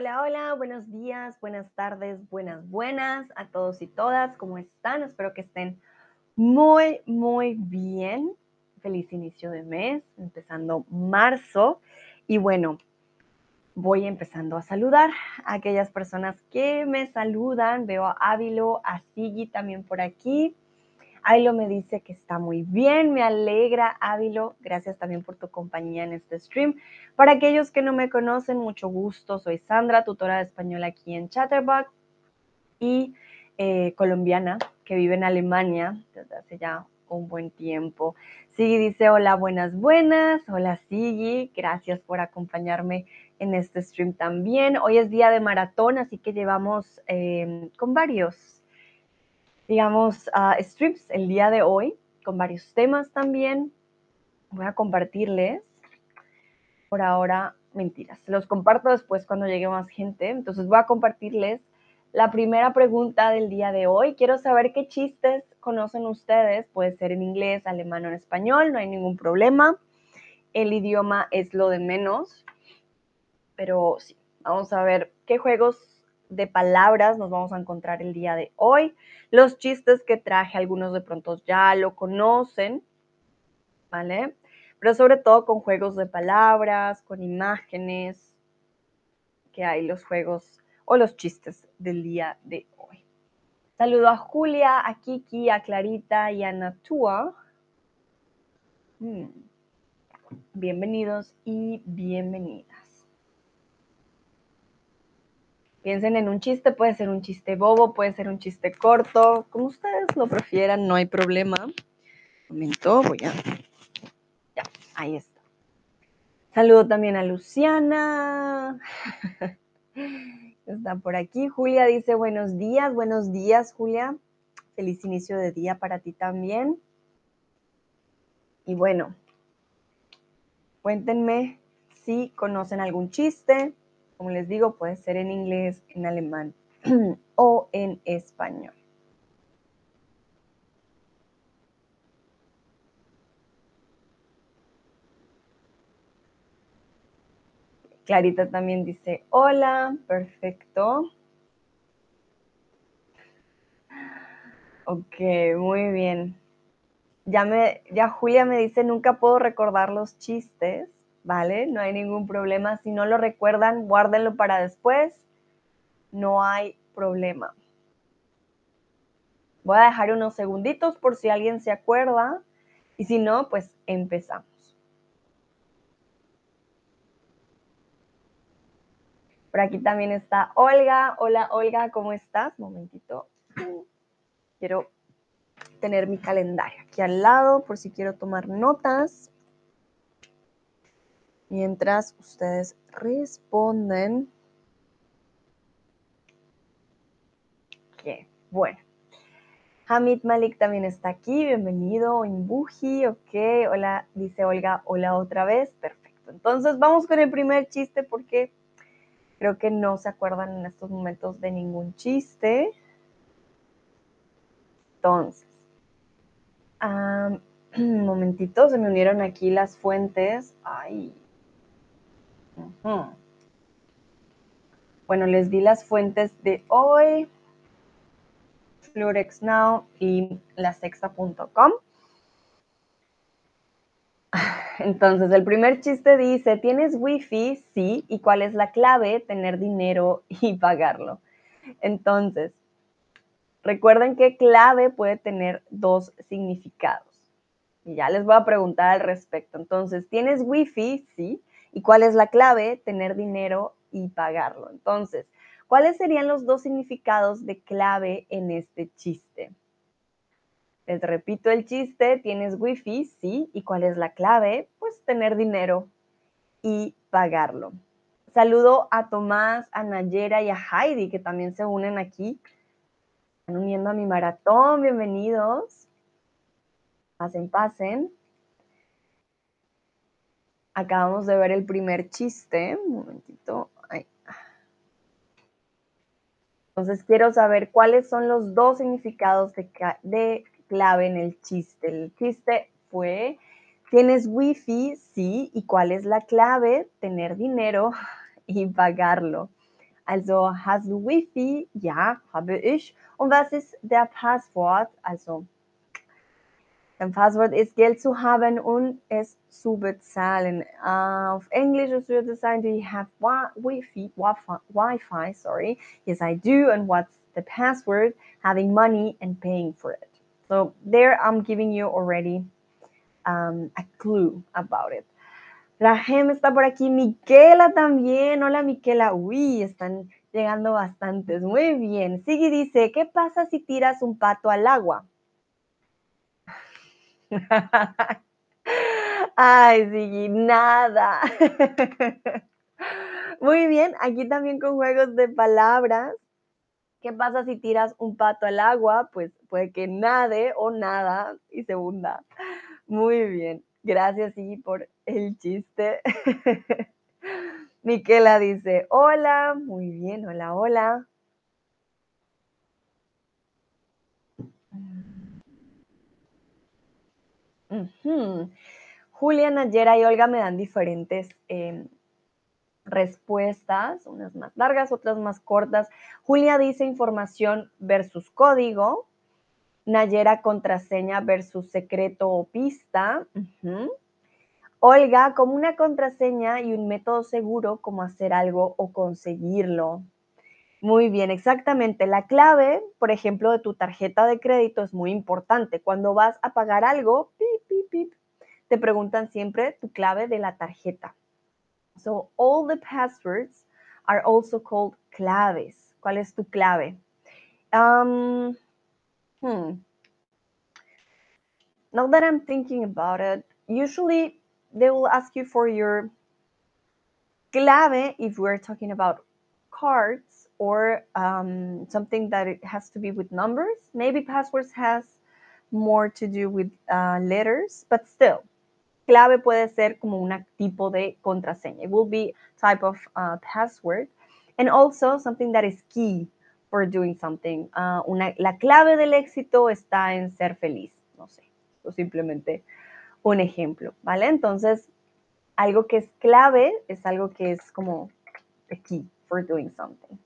Hola, hola, buenos días, buenas tardes, buenas, buenas a todos y todas. ¿Cómo están? Espero que estén muy, muy bien. Feliz inicio de mes, empezando marzo. Y bueno, voy empezando a saludar a aquellas personas que me saludan. Veo a Ávilo, a Sigi también por aquí. Ávilo me dice que está muy bien, me alegra, Ávilo. Gracias también por tu compañía en este stream. Para aquellos que no me conocen, mucho gusto. Soy Sandra, tutora de español aquí en Chatterbox y eh, colombiana que vive en Alemania desde hace ya un buen tiempo. Sigi dice, hola, buenas, buenas. Hola, Sigi. Gracias por acompañarme en este stream también. Hoy es día de maratón, así que llevamos eh, con varios digamos, uh, strips el día de hoy con varios temas también. Voy a compartirles. Por ahora, mentiras. Los comparto después cuando llegue más gente. Entonces voy a compartirles la primera pregunta del día de hoy. Quiero saber qué chistes conocen ustedes. Puede ser en inglés, alemán o en español. No hay ningún problema. El idioma es lo de menos. Pero sí, vamos a ver qué juegos de palabras nos vamos a encontrar el día de hoy. Los chistes que traje, algunos de pronto ya lo conocen, ¿vale? Pero sobre todo con juegos de palabras, con imágenes, que hay los juegos o los chistes del día de hoy. Saludo a Julia, a Kiki, a Clarita y a Natua. Mm. Bienvenidos y bienvenidas. Piensen en un chiste, puede ser un chiste bobo, puede ser un chiste corto, como ustedes lo prefieran, no hay problema. Momento, voy a... Ya, ahí está. Saludo también a Luciana. Está por aquí. Julia dice buenos días, buenos días, Julia. Feliz inicio de día para ti también. Y bueno, cuéntenme si conocen algún chiste, como les digo, puede ser en inglés, en alemán o en español. Clarita también dice hola, perfecto. Ok, muy bien. Ya, me, ya Julia me dice, nunca puedo recordar los chistes. ¿Vale? No hay ningún problema. Si no lo recuerdan, guárdenlo para después. No hay problema. Voy a dejar unos segunditos por si alguien se acuerda. Y si no, pues empezamos. Por aquí también está Olga. Hola Olga, ¿cómo estás? Momentito. Quiero tener mi calendario aquí al lado por si quiero tomar notas mientras ustedes responden. Ok, bueno. Hamid Malik también está aquí, bienvenido, Imbuji, ok, hola, dice Olga, hola otra vez, perfecto. Entonces vamos con el primer chiste porque creo que no se acuerdan en estos momentos de ningún chiste. Entonces, un momentito, se me unieron aquí las fuentes. Ay, bueno, les di las fuentes de hoy, Flurex Now y lasexta.com. Entonces, el primer chiste dice, ¿tienes wifi? Sí. ¿Y cuál es la clave? Tener dinero y pagarlo. Entonces, recuerden que clave puede tener dos significados. Y ya les voy a preguntar al respecto. Entonces, ¿tienes wifi? Sí. ¿Y cuál es la clave? Tener dinero y pagarlo. Entonces, ¿cuáles serían los dos significados de clave en este chiste? Les repito el chiste, ¿tienes wifi? Sí. ¿Y cuál es la clave? Pues tener dinero y pagarlo. Saludo a Tomás, a Nayera y a Heidi que también se unen aquí. Están uniendo a mi maratón, bienvenidos. Pasen, pasen. Acabamos de ver el primer chiste. Un momentito. Entonces quiero saber cuáles son los dos significados de, clave en el chiste. El chiste fue, ¿tienes wifi? Sí. ¿Y cuál es la clave? Tener dinero y pagarlo. Also, hast du Wi-Fi? Ja, habe ich. Und was ist der Passwort? Also, dein Passwort ist Geld zu haben und es zu bezahlen. Auf Englisch es würde sein, do you have Wi-Fi? Wi-Fi, sorry. Yes, I do. And what's the password? Having money and paying for it. So there I'm giving you already um, a clue about it. La Gem está por aquí, Miquela también. Hola Miquela. Uy, están llegando bastantes. Muy bien. Sigui dice, ¿qué pasa si tiras un pato al agua? Ay, Sigui, nada. Muy bien, aquí también con juegos de palabras. ¿Qué pasa si tiras un pato al agua? Pues puede que nade o nada y se hunda. Muy bien. Gracias, sí, por el chiste. Miquela dice, hola, muy bien, hola, hola. Julia, Nayera y Olga me dan diferentes em, respuestas, unas más largas, otras más cortas. Julia dice información versus código. Nayera, contraseña versus secreto o pista. Olga, como una contraseña y un método seguro como hacer algo o conseguirlo. Muy bien, exactamente. La clave, por ejemplo, de tu tarjeta de crédito es muy importante. Cuando vas a pagar algo, te preguntan siempre tu clave de la tarjeta. So all the passwords are also called claves. ¿Cuál es tu clave? Um, hmm. Now that I'm thinking about it, usually they will ask you for your clave if we're talking about cards or um, something that it has to be with numbers. Maybe passwords has more to do with uh, letters, but still, clave puede ser como un tipo de contraseña. It will be type of uh, password. And also something that is key for doing something. Uh, la clave del éxito está en ser feliz. No sé, o simplemente un ejemplo, ¿vale? Entonces, algo que es clave es algo que es como the key for doing something.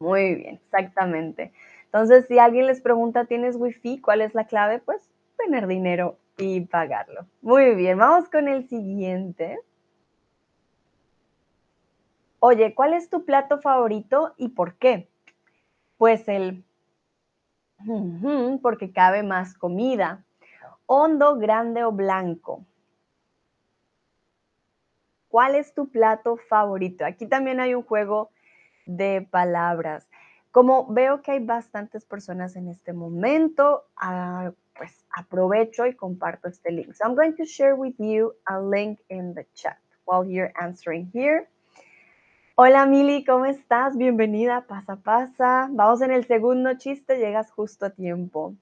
Muy bien, exactamente. Entonces, si alguien les pregunta, ¿tienes wifi? ¿Cuál es la clave? Pues tener dinero y pagarlo. Muy bien, vamos con el siguiente. Oye, ¿cuál es tu plato favorito y por qué? Pues el porque cabe más comida hondo, grande o blanco. ¿Cuál es tu plato favorito? Aquí también hay un juego de palabras. Como veo que hay bastantes personas en este momento, uh, pues aprovecho y comparto este link. So I'm going to share with you a link in the chat while you're answering here. Hola Mili, ¿cómo estás? Bienvenida, pasa, pasa. Vamos en el segundo chiste, llegas justo a tiempo.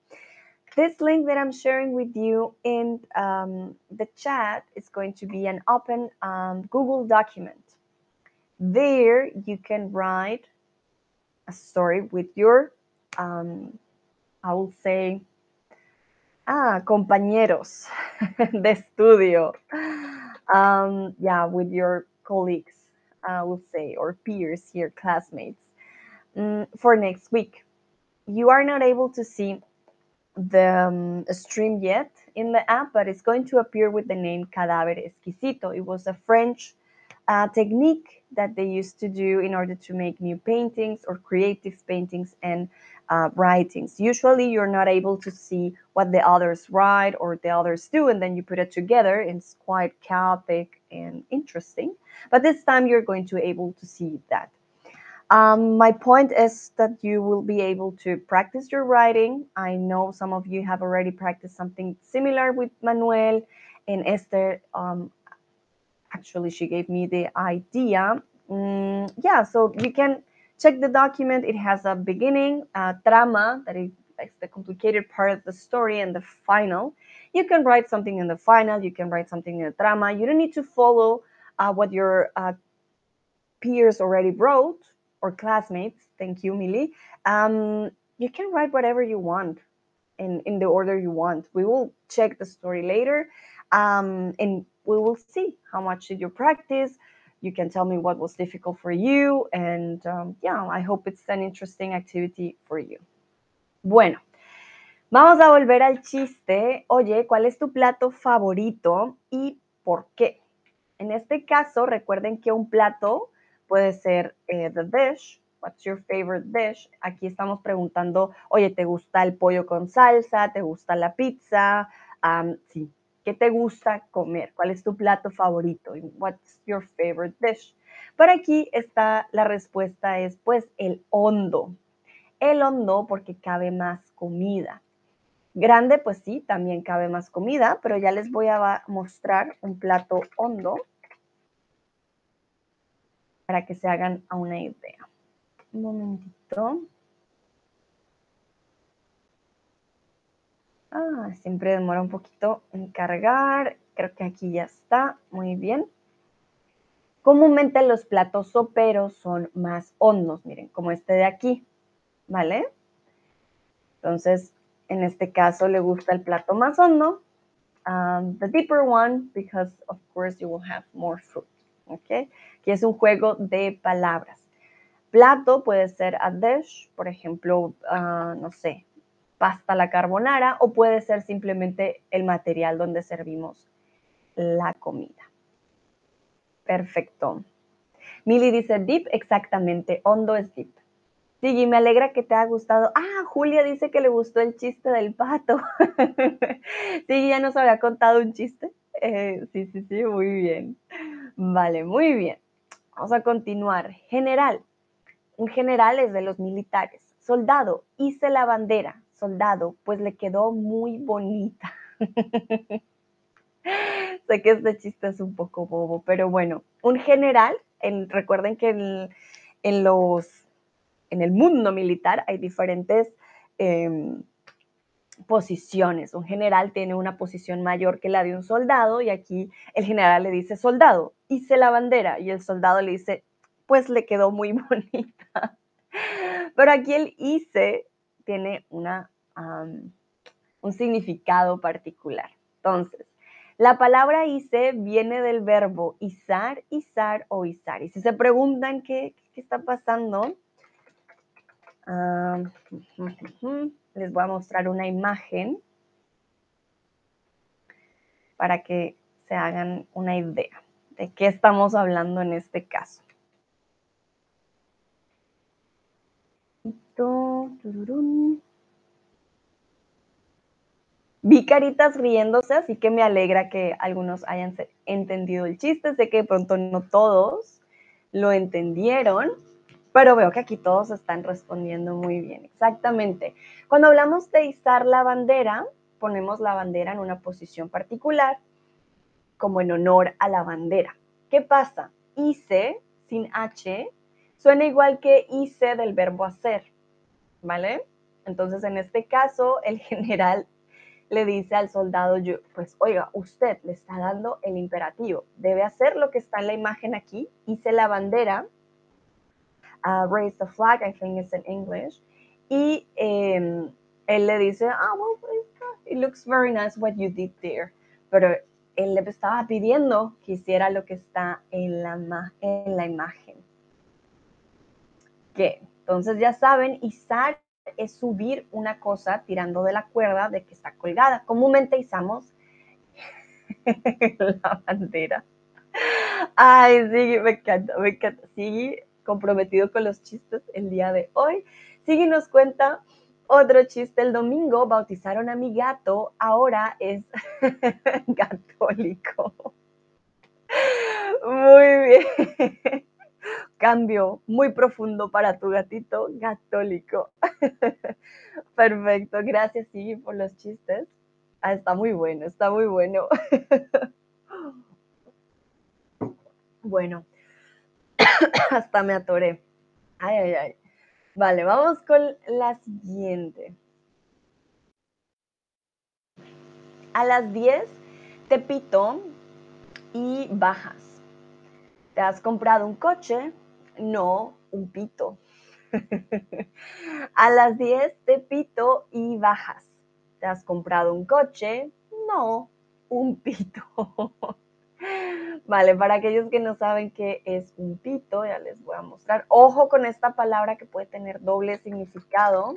This link that I'm sharing with you in um, the chat is going to be an open um, Google document. There you can write a story with your, um, I will say, ah, compañeros de estudio. Um, yeah, with your colleagues, I will say, or peers here, classmates, mm, for next week. You are not able to see the um, stream yet in the app, but it's going to appear with the name Cadáver Exquisito. It was a French uh, technique that they used to do in order to make new paintings or creative paintings and uh, writings. Usually, you're not able to see what the others write or the others do, and then you put it together. It's quite chaotic and interesting. But this time, you're going to be able to see that. Um, my point is that you will be able to practice your writing. I know some of you have already practiced something similar with Manuel and Esther. Um, actually, she gave me the idea. Mm, yeah, so you can check the document. It has a beginning, a trama, that is like the complicated part of the story, and the final. You can write something in the final, you can write something in the drama. You don't need to follow uh, what your uh, peers already wrote or classmates, thank you, Millie, um, you can write whatever you want in, in the order you want. We will check the story later um, and we will see how much did you practice. you can tell me what was difficult for you. And um, yeah, I hope it's an interesting activity for you. Bueno, vamos a volver al chiste. Oye, ¿cuál es tu plato favorito y por qué? En este caso, recuerden que un plato puede ser eh, the dish. What's your favorite dish? Aquí estamos preguntando, oye, ¿te gusta el pollo con salsa? ¿Te gusta la pizza? Um, sí, ¿Qué te gusta comer? ¿Cuál es tu plato favorito? What's your favorite dish? Por aquí está la respuesta es pues el hondo. El hondo porque cabe más comida. Grande, pues sí, también cabe más comida, pero ya les voy a mostrar un plato hondo para que se hagan a una idea. Un momentito. Ah, siempre demora un poquito en cargar. Creo que aquí ya está. Muy bien. Comúnmente los platos soperos son más hondos, miren, como este de aquí, ¿vale? Entonces, en este caso le gusta el plato más hondo, um, the deeper one, because of course you will have more fruit, ¿ok? Que es un juego de palabras. Plato puede ser a dish, por ejemplo, ah, no sé, pasta la carbonara o puede ser simplemente el material donde servimos la comida. Perfecto. Mili dice deep, exactamente, hondo es deep. Sí, me alegra que te haya gustado. Ah, Julia dice que le gustó el chiste del pato. sí, ya nos había contado un chiste. Eh, sí, sí, sí, muy bien. Vale, muy bien. Vamos a continuar. General. Un general es de los militares. Soldado, hice la bandera soldado, pues le quedó muy bonita. sé que este chiste es un poco bobo, pero bueno, un general, recuerden que en, los, en el mundo militar hay diferentes em, posiciones. Un general tiene una posición mayor que la de un soldado y aquí el general le dice, soldado, hice la bandera y el soldado le dice, pues le quedó muy bonita. Pero aquí el hice tiene una, un significado particular. Entonces, la palabra hice viene del verbo izar, izar o izar. Y si se preguntan qué, está pasando, les voy a mostrar una imagen para que se hagan una idea de qué estamos hablando en este caso. Vi caritas riéndose, así que me alegra que algunos hayan entendido el chiste. Sé que de pronto no todos lo entendieron, pero veo que aquí todos están respondiendo muy bien. Exactamente. Cuando hablamos de izar la bandera, ponemos la bandera en una posición particular, como en honor a la bandera. ¿Qué pasa? Hice sin H suena igual que hice del verbo hacer, ¿vale? Entonces, en este caso, el general le dice al soldado, pues oiga, usted le está dando el imperativo, debe hacer lo que está en la imagen aquí, hice la bandera, uh, raise the flag, I think it's in English, y em, él le dice, ah, well, it looks very nice what you did there, pero él le estaba pidiendo que hiciera lo que está en la, en la imagen. ¿Qué? Entonces ya saben, izar es subir una cosa tirando de la cuerda de que está colgada. Comúnmente izamos la bandera. Ay, sí, me encanta, me encanta. Sigue comprometido con los chistes el día de hoy. Sigue nos cuenta otro chiste. El domingo bautizaron a mi gato, ahora es católico. Muy bien cambio muy profundo para tu gatito católico. Perfecto, gracias Sigui por los chistes. Ah, está muy bueno, está muy bueno. bueno, hasta me atoré. Ay, ay, ay. Vale, vamos con la siguiente. A las 10 te pito y bajas. ¿Te has comprado un coche? No, un pito. a las 10 te pito y bajas. ¿Te has comprado un coche? No, un pito. Vale, para aquellos que no saben qué es un pito, ya les voy a mostrar. Ojo con esta palabra que puede tener doble significado.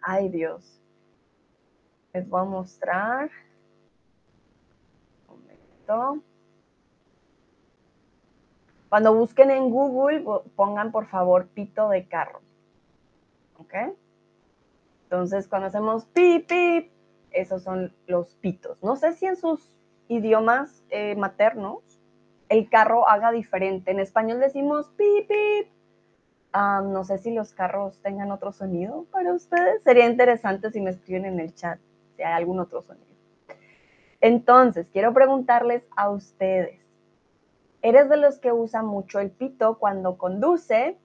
Ay, Dios. Les voy a mostrar. Un momento. Cuando busquen en Google, pongan por favor pito de carro. ¿Ok? Entonces, cuando hacemos pip, esos son los pitos. No sé si en sus idiomas eh, maternos el carro haga diferente. En español decimos pip. no sé si los carros tengan otro sonido para ustedes. Sería interesante si me escriben en el chat si hay algún otro sonido. Entonces, quiero preguntarles a ustedes, ¿eres de los que usa mucho el pito cuando conduce?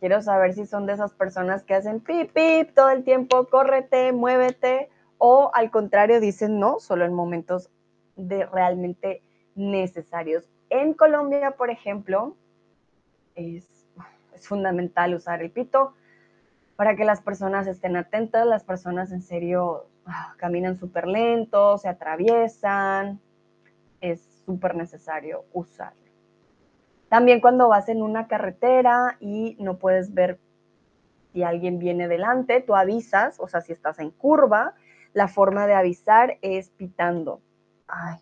Quiero saber si son de esas personas que hacen pip, pip todo el tiempo, córrete, muévete, o al contrario dicen no, solo en momentos de realmente necesarios. En Colombia, por ejemplo, es, es fundamental usar el pito para que las personas estén atentas, las personas en serio ah, caminan súper lento, se atraviesan, es súper necesario usarlo. También cuando vas en una carretera y no puedes ver si alguien viene delante, tú avisas, o sea, si estás en curva, la forma de avisar es pitando. Ay.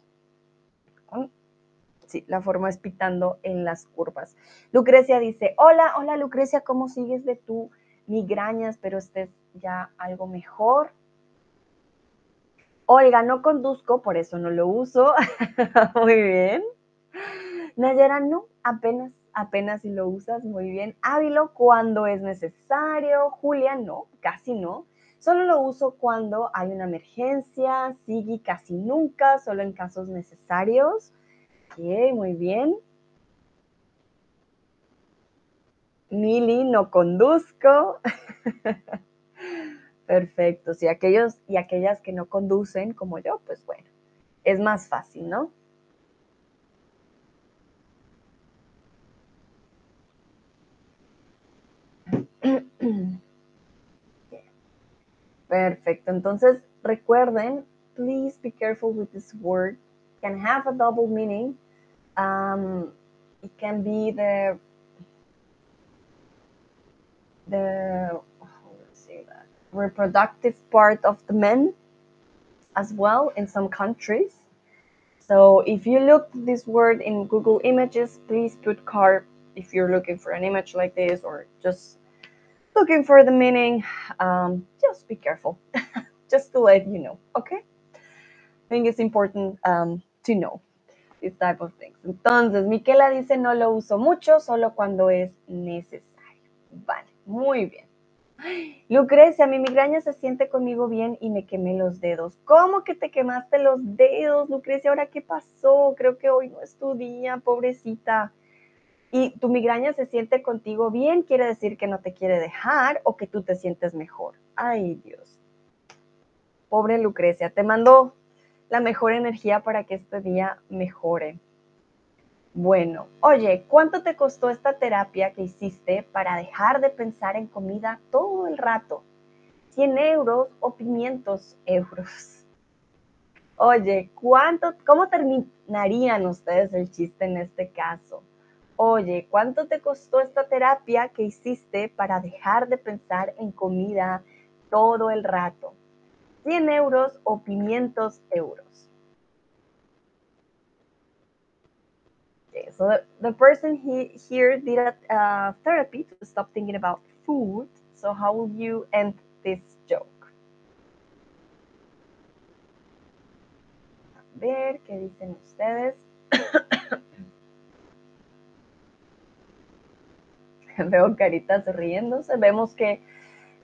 Sí, la forma es pitando en las curvas. Lucrecia dice, hola, hola Lucrecia, ¿cómo sigues de tu migrañas? Pero estés ya algo mejor. Olga, no conduzco, por eso no lo uso. Muy bien. Nayera, no, apenas, apenas si lo usas muy bien. Ávilo, cuando es necesario. Julia, no, casi no. Solo lo uso cuando hay una emergencia. Sigui, casi nunca, solo en casos necesarios. Ok, muy bien. Mili, no conduzco. Perfecto. Si aquellos y aquellas que no conducen como yo, pues bueno, es más fácil, ¿no? Perfecto. Entonces, recuerden, please be careful with this word. It can have a double meaning. Um, it can be the reproductive part of the men as well in some countries. So if you look this word in Google Images, please put car if you're looking for an image like this or just looking for the meaning, um, just be careful, just to let you know, okay? I think it's important um, to know this type of things. Entonces, Miquela dice, no lo uso mucho, solo cuando es necesario. Vale, muy bien. Lucrecia, mi migraña se siente conmigo bien y me quemé los dedos. ¿Cómo que te quemaste los dedos, Lucrecia? ¿Ahora qué pasó? Creo que hoy no es tu día, pobrecita y tu migraña se siente contigo bien, quiere decir que no te quiere dejar o que tú te sientes mejor. Ay, Dios. Pobre Lucrecia, te mando la mejor energía para que este día mejore. Bueno, oye, ¿cuánto te costó esta terapia que hiciste para dejar de pensar en comida todo el rato? ¿100 euros o 500 euros? Oye, ¿cuánto, ¿cómo terminarían ustedes el chiste en este caso? oye, ¿cuánto te costó esta terapia que hiciste para dejar de pensar en comida todo el rato? ¿100 euros o 500 euros? Okay, so the, the person he, here did a uh, therapy to stop thinking about food. So how will you end this joke? A ver, ¿qué dicen ustedes? veo caritas riéndose, vemos que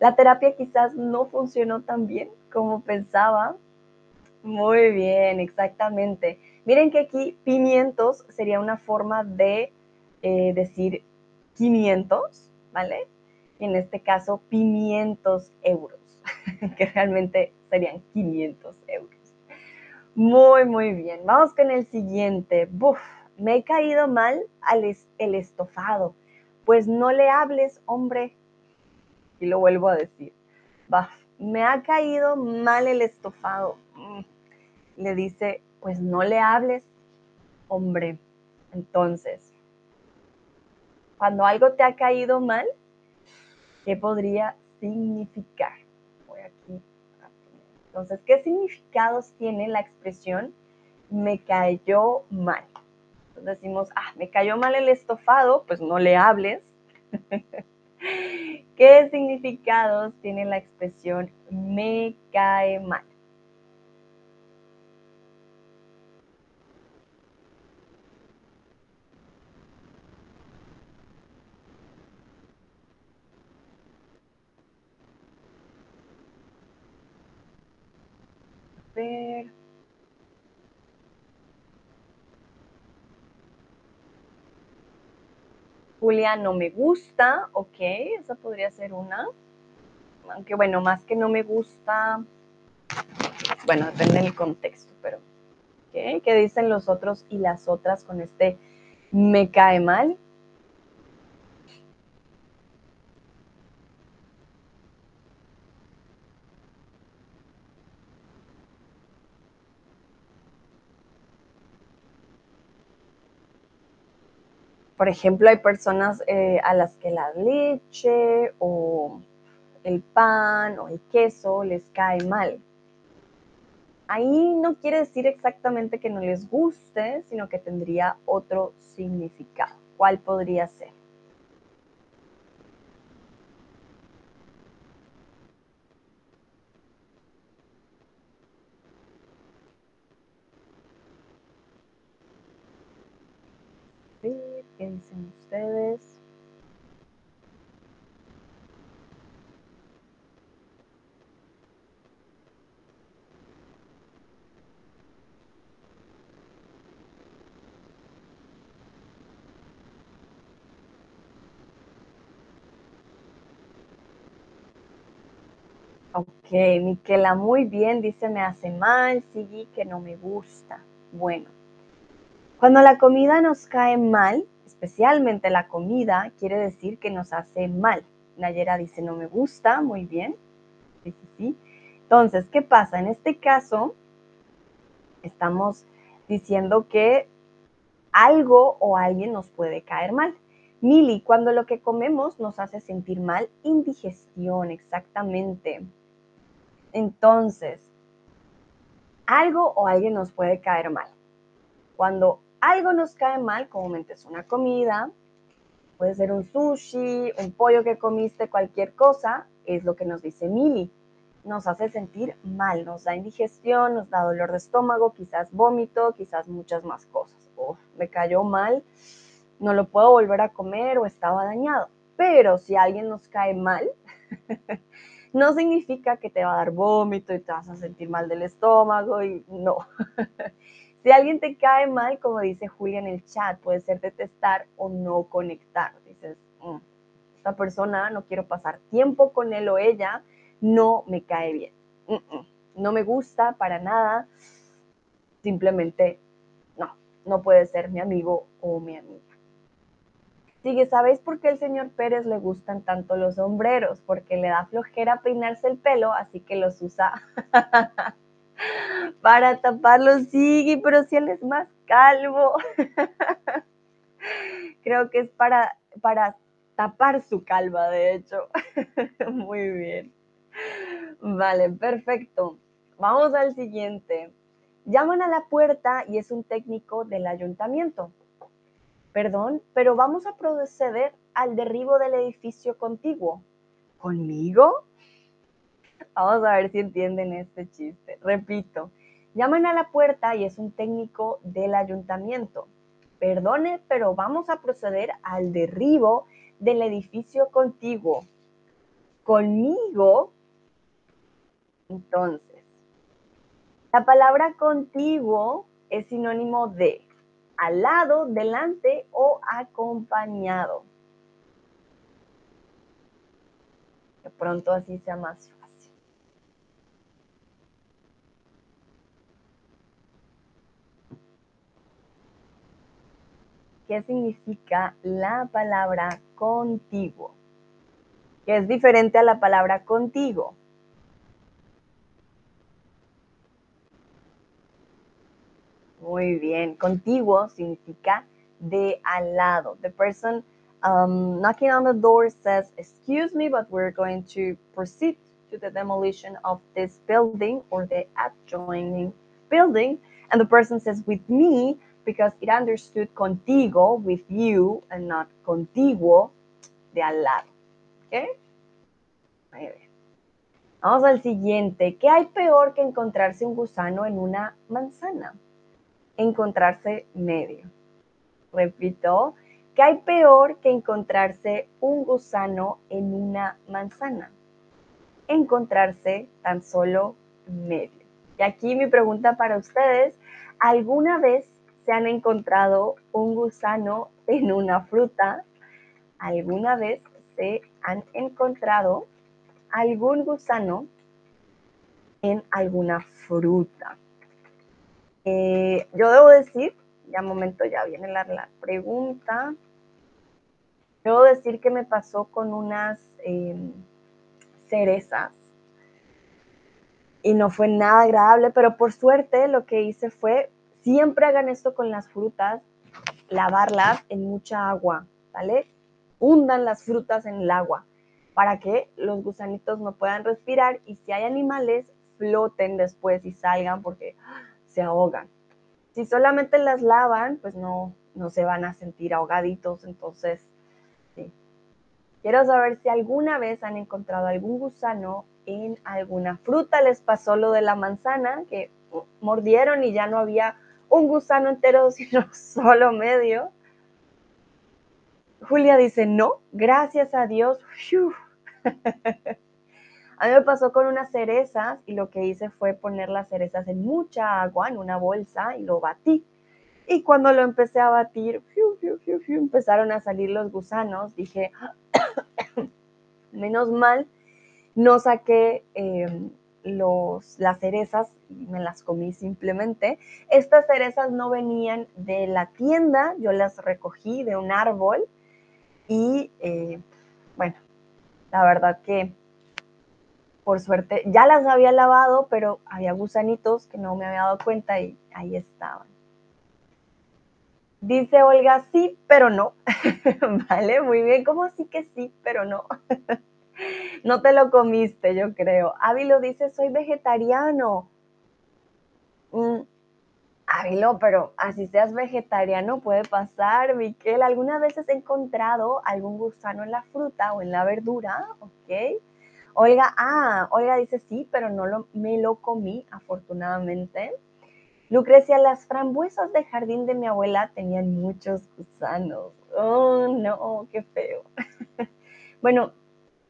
la terapia quizás no funcionó tan bien como pensaba. Muy bien, exactamente. Miren que aquí pimientos sería una forma de eh, decir 500, ¿vale? Y en este caso, pimientos euros, que realmente serían 500 euros. Muy, muy bien. Vamos con el siguiente. Buf, me he caído mal al el estofado pues no le hables, hombre. Y lo vuelvo a decir. me ha caído mal el estofado. Mm. Le dice pues no le hables, hombre. Entonces, cuando algo te ha caído mal, ¿qué podría significar? Voy aquí. Entonces, ¿qué significados tiene la expresión me cayó mal? Entonces decimos, ah, me cayó mal el estofado, pues no le hables. ¿Qué significados tiene la expresión me cae mal? Julia no me gusta, ok, esa podría ser una. Aunque bueno, más que no me gusta, bueno, depende del contexto, pero ¿qué? ¿Qué dicen los otros y las otras con este me cae mal? Por ejemplo, hay personas eh, a las que la leche o el pan o el queso les cae mal. Ahí no quiere decir exactamente que no les guste, sino que tendría otro significado. ¿Cuál podría ser? ¿Qué dicen ustedes? Ok, Miquela, muy bien, dice me hace mal, sí, que no me gusta. Bueno, cuando la comida nos cae mal, especialmente la comida, quiere decir que nos hace mal. Nayera dice, no me gusta, muy bien. Sí, sí. Entonces, ¿qué pasa? En este caso, estamos diciendo que algo o alguien nos puede caer mal. Mili, cuando lo que comemos nos hace sentir mal, indigestión, exactamente. Entonces, algo o alguien nos puede caer mal. Cuando algo nos cae mal, comúnmente es una comida, puede ser un sushi, un pollo que comiste, cualquier cosa, es lo que nos dice Mili. Nos hace sentir mal, nos da indigestión, nos da dolor de estómago, quizás vómito, quizás muchas más cosas. Me cayó mal, no lo puedo volver a comer o estaba dañado. Pero si alguien nos cae mal, no significa que te va a dar vómito y te vas a sentir mal del estómago y no. Si alguien te cae mal, como dice Julia en el chat, puede ser detestar o no conectar. Dices, mm, esta persona no quiero pasar tiempo con él o ella, no me cae bien. no me gusta para nada. Simplemente no, no puede ser mi amigo o mi amiga. Sigue, ¿sabéis por qué al señor Pérez le gustan tanto los sombreros? Porque le da flojera peinarse el pelo, así que los usa para taparlo, sí, pero si él es más calvo. Creo que es para, para tapar su calva, de hecho. Muy bien. Vale, perfecto. Vamos al siguiente. Llaman a la puerta y es un técnico del ayuntamiento. Perdón, pero vamos a proceder al derribo del edificio contiguo. ¿Conmigo? Vamos a ver si entienden este chiste. Repito, llaman a la puerta y es un técnico del ayuntamiento. Perdone, pero vamos a proceder al derribo del edificio contiguo. Conmigo, entonces, la palabra contiguo es sinónimo de al lado, delante o acompañado. De pronto así sea más qué significa la palabra contigo, que es diferente a la palabra contigo. Muy bien. Contiguo significa de al lado. The person um, knocking on the door says, excuse me, but we're going to proceed to the demolition of this building or the adjoining building. And the person says, with me, because it understood contigo, with you, and not contiguo, de al lado. ¿Ok? Muy bien. Vamos al siguiente. ¿Qué hay peor que encontrarse un gusano en una manzana? Encontrarse medio. Repito, ¿qué hay peor que encontrarse un gusano en una manzana? Encontrarse tan solo medio. Y aquí mi pregunta para ustedes, ¿alguna vez se han encontrado un gusano en una fruta? ¿Alguna vez se han encontrado algún gusano en alguna fruta. Eh, yo debo decir, ya momento, ya viene la, pregunta. Debo decir que me pasó con unas em, cerezas y no fue nada agradable, pero por suerte lo que hice fue, siempre hagan esto con las frutas, lavarlas en mucha agua, ¿vale? Hundan las frutas en el agua para que los gusanitos no puedan respirar y si hay animales, floten después y salgan porque se ahogan. Si solamente las lavan, pues no, no se van a sentir ahogaditos. Entonces, sí. Quiero saber si alguna vez han encontrado algún gusano en alguna fruta. Les pasó lo de la manzana, que mordieron y ya no había un gusano entero, sino solo medio. Julia dice, no, gracias a Dios. A mí me pasó con unas cerezas y lo que hice fue poner las cerezas en mucha agua, en una bolsa, y lo batí. Y cuando lo empecé a batir, empezaron a salir los gusanos. Dije, menos mal, no saqué em, las cerezas me las comí simplemente. Estas cerezas no venían de la tienda, yo las recogí de un árbol y eh, bueno, la verdad que por suerte ya las había lavado, pero había gusanitos que no me había dado cuenta y ahí estaban. Dice Olga, sí, pero no. vale, muy bien. ¿Cómo así que sí, pero no? no te lo comiste, yo creo. Ávilo dice, soy vegetariano. Mm, Ávilo, pero así seas vegetariano puede pasar, Miquel. ¿Alguna vez has encontrado algún gusano en la fruta o en la verdura? ¿Ok? Olga, ah, Olga dice sí, pero no me lo comí, afortunadamente. Lucrecia, las frambuesas de jardín de mi abuela tenían muchos gusanos. Oh, no, qué feo. bueno,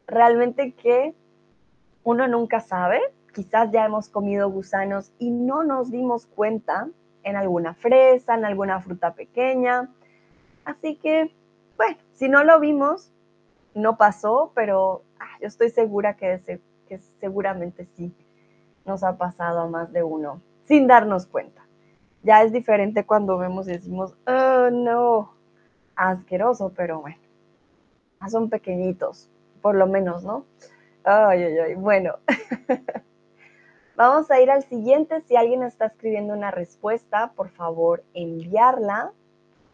realmente que uno nunca sabe. Quizás ya hemos comido gusanos y no nos dimos cuenta en alguna fresa, en alguna fruta pequeña. Así que, bueno, si no lo vimos, no pasó, pero ah, yo estoy segura que, que seguramente sí nos ha pasado a más de uno, sin darnos cuenta. Ya es diferente cuando vemos y decimos, oh no, asqueroso, pero bueno, son pequeñitos, por lo menos, ¿no? Ay, ay, ay, bueno. Vamos a ir al siguiente. Si alguien está escribiendo una respuesta, por favor enviarla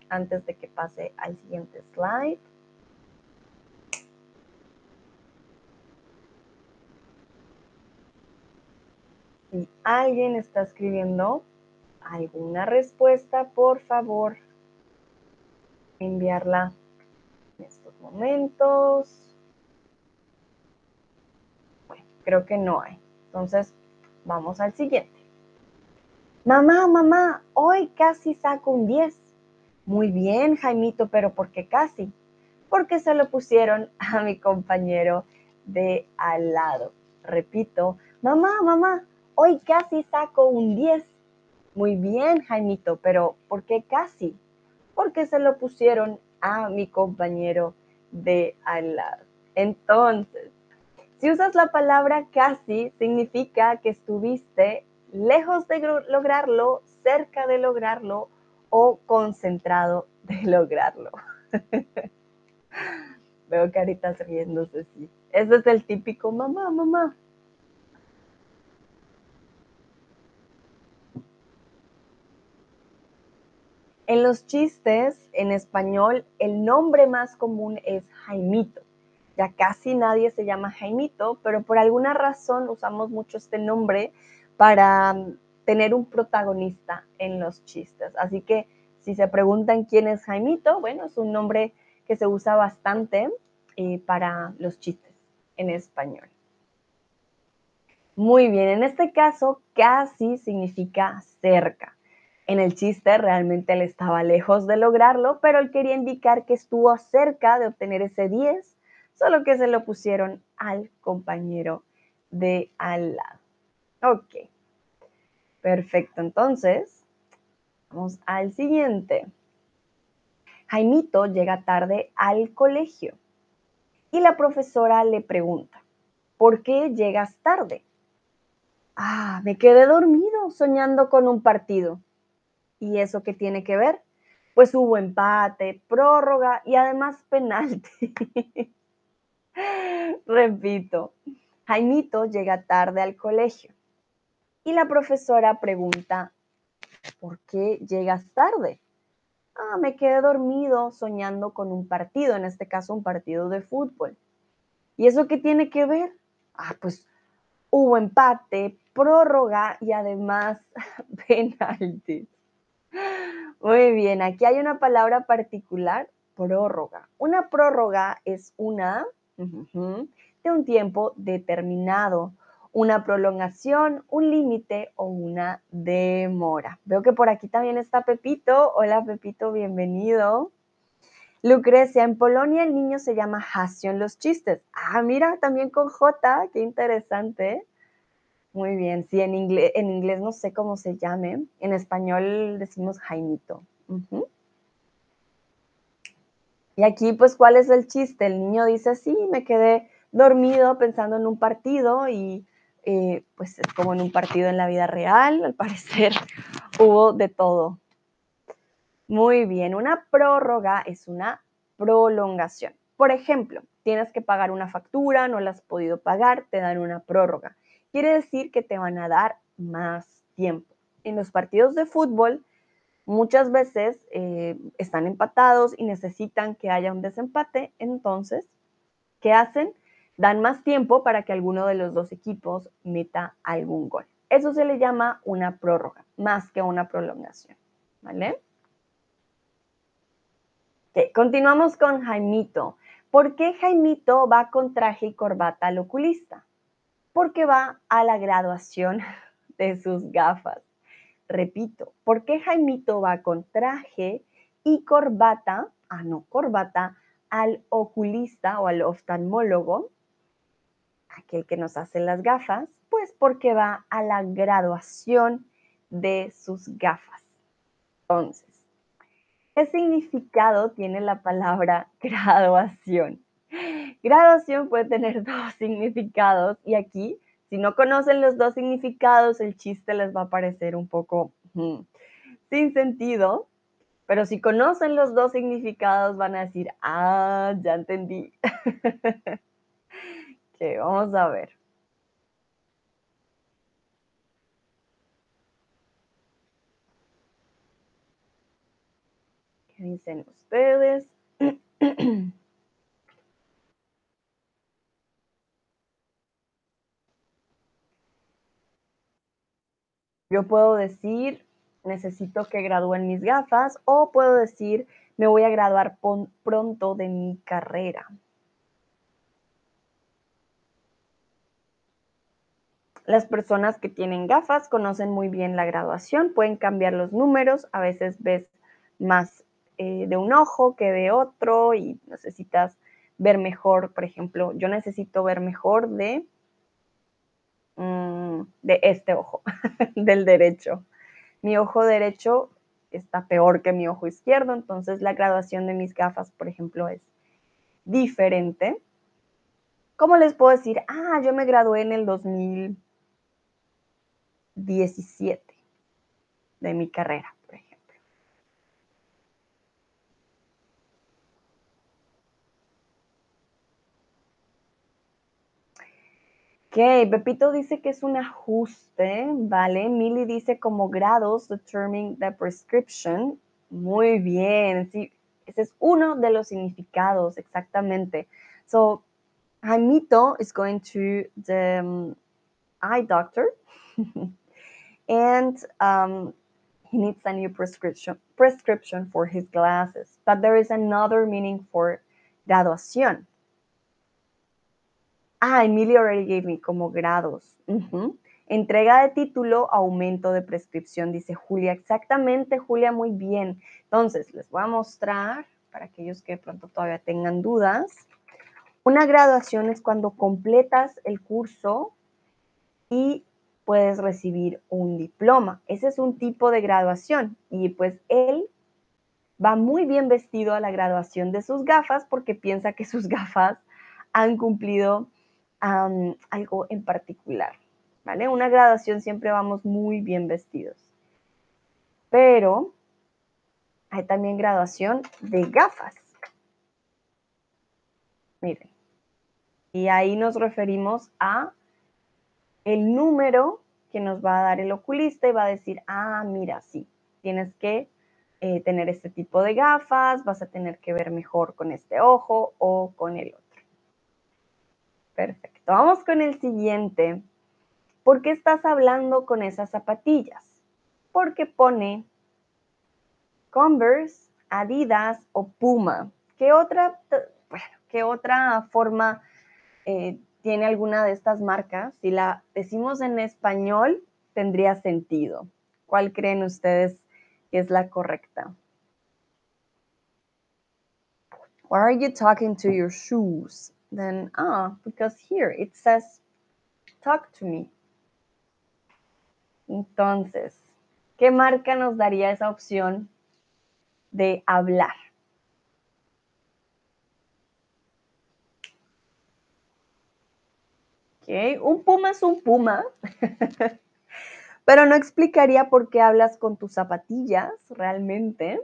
antes de que pase al siguiente slide. Si alguien está escribiendo alguna respuesta, por favor enviarla en estos momentos. Creo que no hay. Entonces, Vamos al siguiente. Mamá, mamá, hoy casi saco un 10. Muy bien, Jaimito, pero ¿por qué casi? Porque se lo pusieron a mi compañero de al lado. Repito, mamá, mamá, hoy casi saco un 10. Muy bien, Jaimito, pero ¿por qué casi? Porque se lo pusieron a mi compañero de al lado. Entonces, si usas la palabra casi, significa que estuviste lejos de lograrlo, cerca de lograrlo o concentrado de lograrlo. Veo caritas riéndose, sí. Ese es el típico mamá, mamá. En los chistes, en español, el nombre más común es Jaimito. Ya casi nadie se llama Jaimito, pero por alguna razón usamos mucho este nombre para mm, tener un protagonista en los chistes. Así que si se preguntan quién es Jaimito, bueno, es un nombre que se usa bastante eh, para los chistes en español. Muy bien, en este caso casi significa cerca. En el chiste realmente él estaba lejos de lograrlo, pero él quería indicar que estuvo cerca de obtener ese 10, solo que se lo pusieron al compañero de al lado. Ok, perfecto. Entonces, vamos al siguiente. Jaimito llega tarde al colegio y la profesora le pregunta, ¿por qué llegas tarde? Ah, me quedé dormido soñando con un partido. ¿Y eso qué tiene que ver? Pues hubo empate, prórroga y además penalti. Repito, Jaimito llega tarde al colegio y la profesora pregunta, ¿por qué llegas tarde? Ah, me quedé dormido soñando con un partido, en este caso un partido de fútbol. ¿Y eso qué tiene que ver? Ah, pues hubo empate, prórroga y además penaltis. Muy bien, aquí hay una palabra particular, prórroga. Una prórroga es una de un tiempo determinado, una prolongación, un límite o una demora. Veo que por aquí también está Pepito. Hola Pepito, bienvenido. Lucrecia, en Polonia el niño se llama Hasio los chistes. Ah, mira, también con J, qué interesante. Muy bien, sí, en inglés, no sé cómo se llame, en español decimos Jaimito. Y aquí, pues, ¿cuál es el chiste? El niño dice, sí, me quedé dormido pensando en un partido y eh, pues es como en un partido en la vida real, al parecer hubo de todo. Muy bien, una prórroga es una prolongación. Por ejemplo, tienes que pagar una factura, no la has podido pagar, te dan una prórroga. Quiere decir que te van a dar más tiempo. En los partidos de fútbol, muchas veces eh, están empatados y necesitan que haya un desempate, entonces, ¿qué hacen? Dan más tiempo para que alguno de los dos equipos meta algún gol. Eso se le llama una prórroga, más que una prolongación. ¿Vale? continuamos con Jaimito. ¿Por qué Jaimito va con traje y corbata al oculista? Porque va a la graduación de sus gafas. Repito, ¿por qué Jaimito va con traje y corbata, ah no, corbata, al oculista o al oftalmólogo, aquel que nos hace las gafas? Pues porque va a la graduación de sus gafas. Entonces, ¿Qué significado tiene la palabra graduación? Graduación puede tener dos significados y aquí, si no conocen los dos significados, el chiste les va a parecer un poco mm, sin sentido, pero si conocen los dos significados van a decir, ah, ya entendí. vamos a ver. dicen ustedes? Yo puedo decir, necesito que gradúen mis gafas o puedo decir, me voy a graduar pronto de mi carrera. Las personas que tienen gafas conocen muy bien la graduación, pueden cambiar los números, a veces ves más eh, de un ojo que de otro y necesitas ver mejor, por ejemplo, yo necesito ver mejor de, mm, de este ojo, del derecho. Mi ojo derecho está peor que mi ojo izquierdo, entonces la graduación de mis gafas, por ejemplo, es diferente. ¿Cómo les puedo decir? Ah, yo me gradué en el 2017 de mi carrera. Ok, Pepito dice que es un ajuste, ¿vale? Milly dice como grados determine the prescription. Muy bien, sí, ese es uno de los significados, exactamente. So, Jaimito is going to the um, eye doctor and um, he needs a new prescription prescription for his glasses. But there is another meaning for graduación. Ah, Emilio already gave me como grados. Entrega de título, aumento de prescripción, dice Julia. Exactamente, Julia, muy bien. Entonces, les voy a mostrar, para aquellos que de pronto todavía tengan dudas, una graduación es cuando completas el curso y puedes recibir un diploma. Ese es un tipo de graduación y pues él va muy bien vestido a la graduación de sus gafas porque piensa que sus gafas han cumplido algo en particular. ¿Vale? Una graduación siempre vamos muy bien vestidos. Pero hay también graduación de gafas. Miren. Y ahí nos referimos a el número que nos va a dar el oculista y va a decir, ah, mira, sí, tienes que eh, tener este tipo de gafas, vas a tener que ver mejor con este ojo o con el otro. Perfecto. Vamos con el siguiente. ¿Por qué estás hablando con esas zapatillas? Porque pone Converse, Adidas o Puma. ¿Qué otra, bueno, qué otra forma eh, tiene alguna de estas marcas? Si la decimos en español, tendría sentido. ¿Cuál creen ustedes que es la correcta? Why are you talking to your shoes? Then, ah, because here it says, talk to me. Entonces, ¿qué marca nos daría esa opción de hablar? Ok, un puma es un puma, pero no explicaría por qué hablas con tus zapatillas realmente.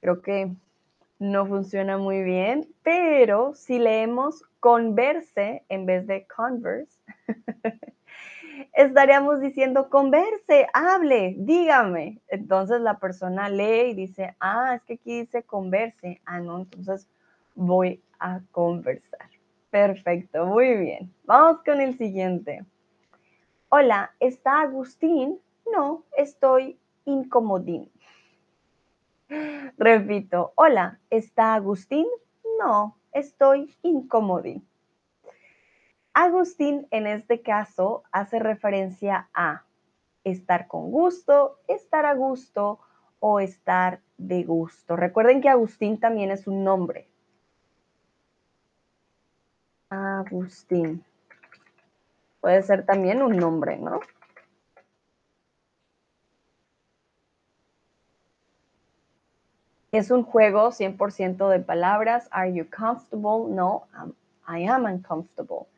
Creo que no funciona muy bien, pero si leemos converse en vez de converse, estaríamos diciendo converse, hable, dígame. Entonces la persona lee y dice, ah, es que aquí dice converse. Ah, no, entonces voy a conversar. Perfecto, muy bien. Vamos con el siguiente. Hola, ¿está Agustín? No, estoy incomodín. Repito, hola, ¿está Agustín? No, estoy incomodín. Agustín en este caso hace referencia a estar con gusto, estar a gusto o estar de gusto. Recuerden que Agustín también es un nombre. Agustín. Puede ser también un nombre, ¿no? Es un juego 100% de palabras. Are you comfortable? No, I am uncomfortable.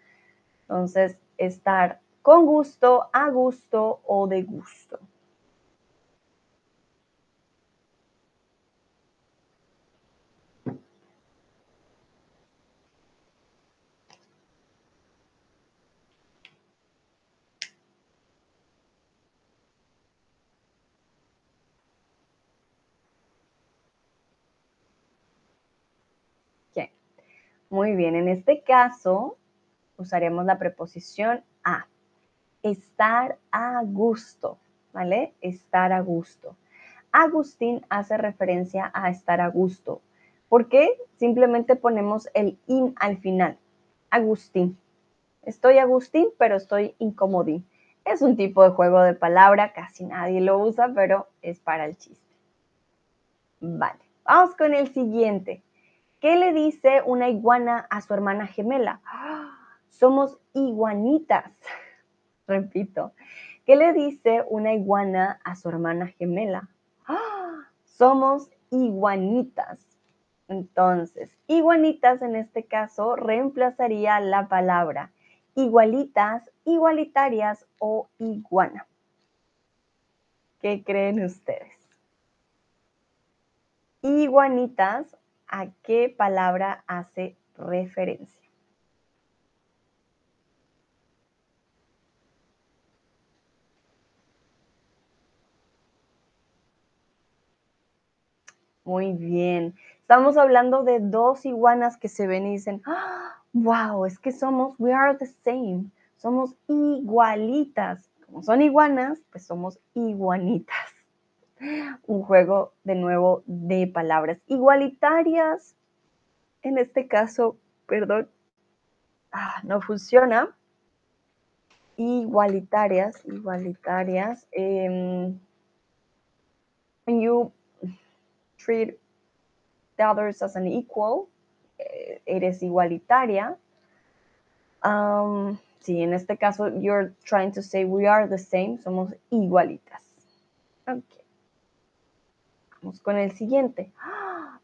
Entonces, estar con gusto, a gusto o de gusto. Ok. Muy bien, en este caso usaremos la preposición a. Estar a gusto, ¿vale? Estar a gusto. Agustín hace referencia a estar a gusto. ¿Por qué? Simplemente ponemos el in al final. Agustín. Estoy Agustín, pero estoy incomodín. Es un tipo de juego de palabra, casi nadie lo usa, pero es para el chiste. Vale, vamos con el siguiente. ¿Qué le dice una iguana a su hermana gemela? Somos iguanitas. Repito, ¿qué le dice una iguana a su hermana gemela? Somos iguanitas. Entonces, iguanitas en este caso reemplazaría la palabra igualitas, igualitarias o iguana. ¿Qué creen ustedes? Iguanitas, ¿a qué palabra hace referencia? Muy bien. Estamos hablando de dos iguanas que se ven y dicen, wow, es que somos, we are the same, somos igualitas. Como son iguanas, pues somos iguanitas. Un juego de nuevo de palabras igualitarias. En este caso, perdón, ah, no funciona. Igualitarias, igualitarias. Um, when you treat the others as an equal, eh, eres igualitaria. Um, sí, en este caso, you're trying to say we are the same, somos igualitas. Ok. Vamos con el siguiente.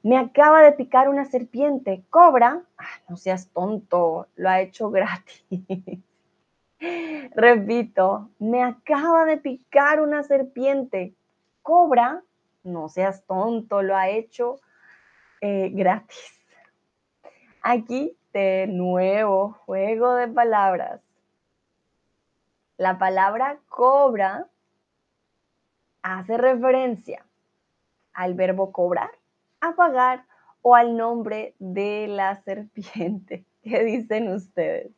Me acaba de picar una serpiente. ¿Cobra? Ah, no seas tonto, lo ha hecho gratis. Repito, me acaba de picar una serpiente. ¿Cobra? No seas tonto, lo ha hecho eh, gratis. Aquí de nuevo, juego de palabras. La palabra cobra hace referencia al verbo cobrar, a pagar o al nombre de la serpiente. ¿Qué dicen ustedes?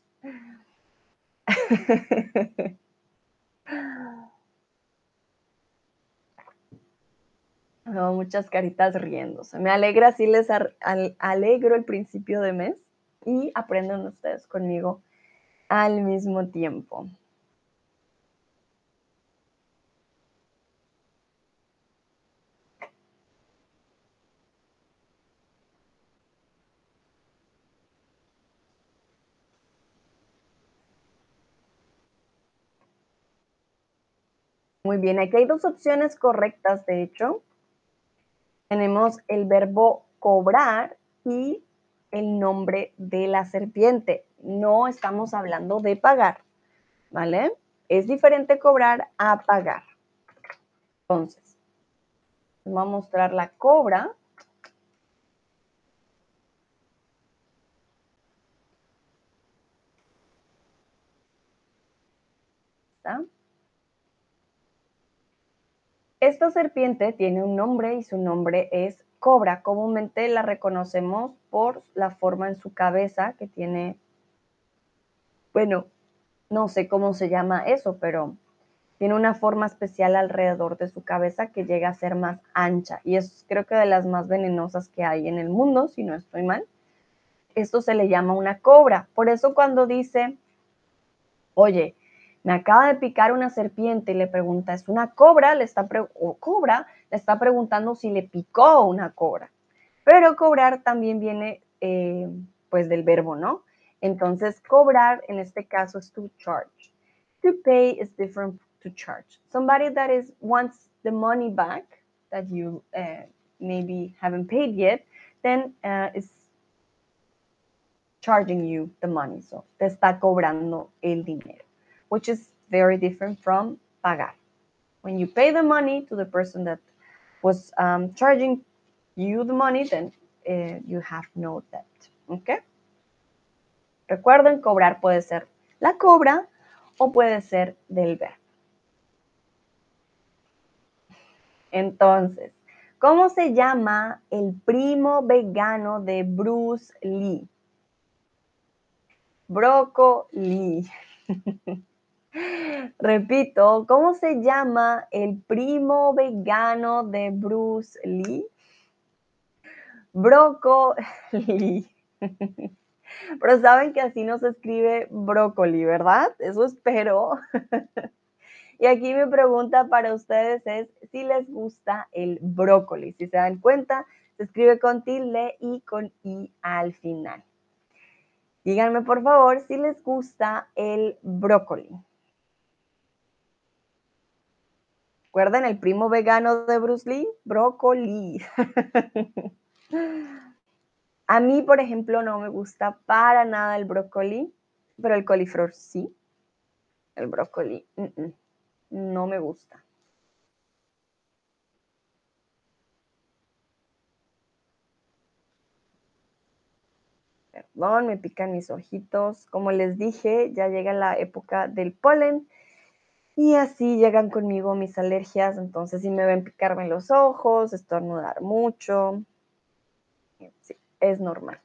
muchas caritas riéndose. Me alegra si les alegro el principio de mes y aprenden ustedes conmigo al mismo tiempo. Muy bien, aquí hay dos opciones correctas, de hecho. Tenemos el verbo cobrar y el nombre de la serpiente. No estamos hablando de pagar, ¿vale? Es diferente cobrar a pagar. Entonces, vamos a mostrar la cobra. ¿Está? Esta serpiente tiene un nombre y su nombre es cobra. Comúnmente la reconocemos por la forma en su cabeza que tiene, bueno, no sé cómo se llama eso, pero tiene una forma especial alrededor de su cabeza que llega a ser más ancha y es creo que de las más venenosas que hay en el mundo, si no estoy mal. Esto se le llama una cobra. Por eso cuando dice, oye, me acaba de picar una serpiente y le pregunta, ¿es una cobra? Le está cobra, le está preguntando si le picó una cobra. Pero cobrar también viene eh, pues del verbo, ¿no? Entonces, cobrar en este caso es to charge. To pay is different to charge. Somebody that is wants the money back that you uh, maybe haven't paid yet, then uh, is charging you the money. So, te está cobrando el dinero which is very different from pagar. When you pay the money to the person that was um, charging you the money, then uh, you have no debt. ¿Ok? Recuerden, cobrar puede ser la cobra o puede ser del verbo. Entonces, ¿cómo se llama el primo vegano de Bruce Lee? Brócoli. Repito, ¿cómo se llama el primo vegano de Bruce Lee? Brócoli. Pero saben que así no se escribe brócoli, ¿verdad? Eso espero. Y aquí mi pregunta para ustedes es si les gusta el brócoli. Si se dan cuenta, se escribe con tilde y con i al final. Díganme por favor si les gusta el brócoli. ¿Recuerdan el primo vegano de Bruce Lee? Brócoli. A mí, por ejemplo, no me gusta para nada el brócoli, pero el coliflor sí. El brócoli no me gusta. Perdón, me pican mis ojitos. Como les dije, ya llega la época del polen Y así llegan conmigo mis alergias, entonces si me ven picarme los ojos, estornudar mucho, sí, es normal.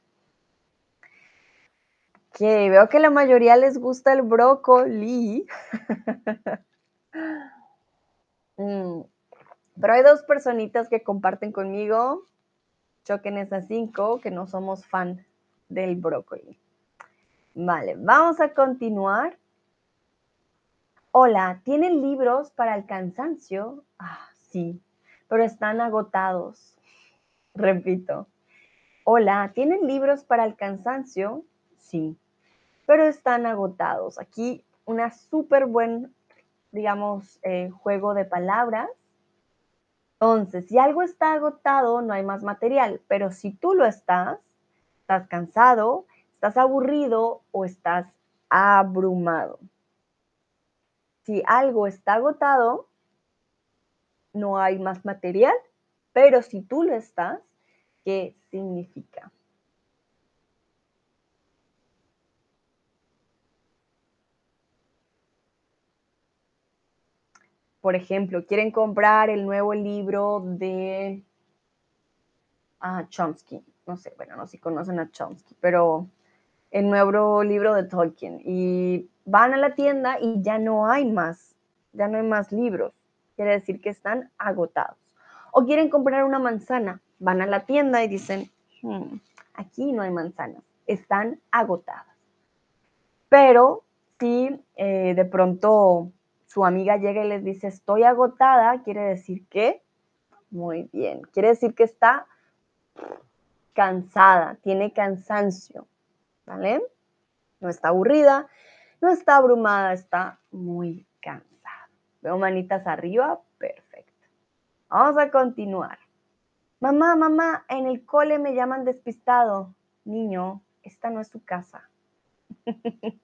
Ok, veo que la mayoría les gusta el brócoli. Mm, pero hay dos personitas que comparten conmigo, choquen esas cinco, que no somos fan del brócoli. Vale, vamos a continuar. Hola, ¿tienen libros para el cansancio? Ah, sí, pero están agotados. Repito. Hola, ¿tienen libros para el cansancio? Sí, pero están agotados. Aquí una súper buen, digamos, eh, juego de palabras. Entonces, si algo está agotado, no hay más material, pero si tú lo estás, estás cansado, estás aburrido o estás abrumado. Si algo está agotado, no hay más material, pero si tú lo estás, ¿qué significa? Por ejemplo, quieren comprar el nuevo libro de ah, Chomsky. No sé, bueno, no sé si conocen a Chomsky, pero el nuevo libro de Tolkien. Y van a la tienda y ya no hay más, ya no hay más libros. Quiere decir que están agotados. O quieren comprar una manzana, van a la tienda y dicen, hmm, aquí no hay manzanas, están agotadas. Pero si eh, de pronto su amiga llega y les dice, estoy agotada, quiere decir que, muy bien, quiere decir que está cansada, tiene cansancio, ¿vale? No está aburrida, no está abrumada, está muy cansada. Veo manitas arriba, perfecto. Vamos a continuar. Mamá, mamá, en el cole me llaman despistado. Niño, esta no es tu casa.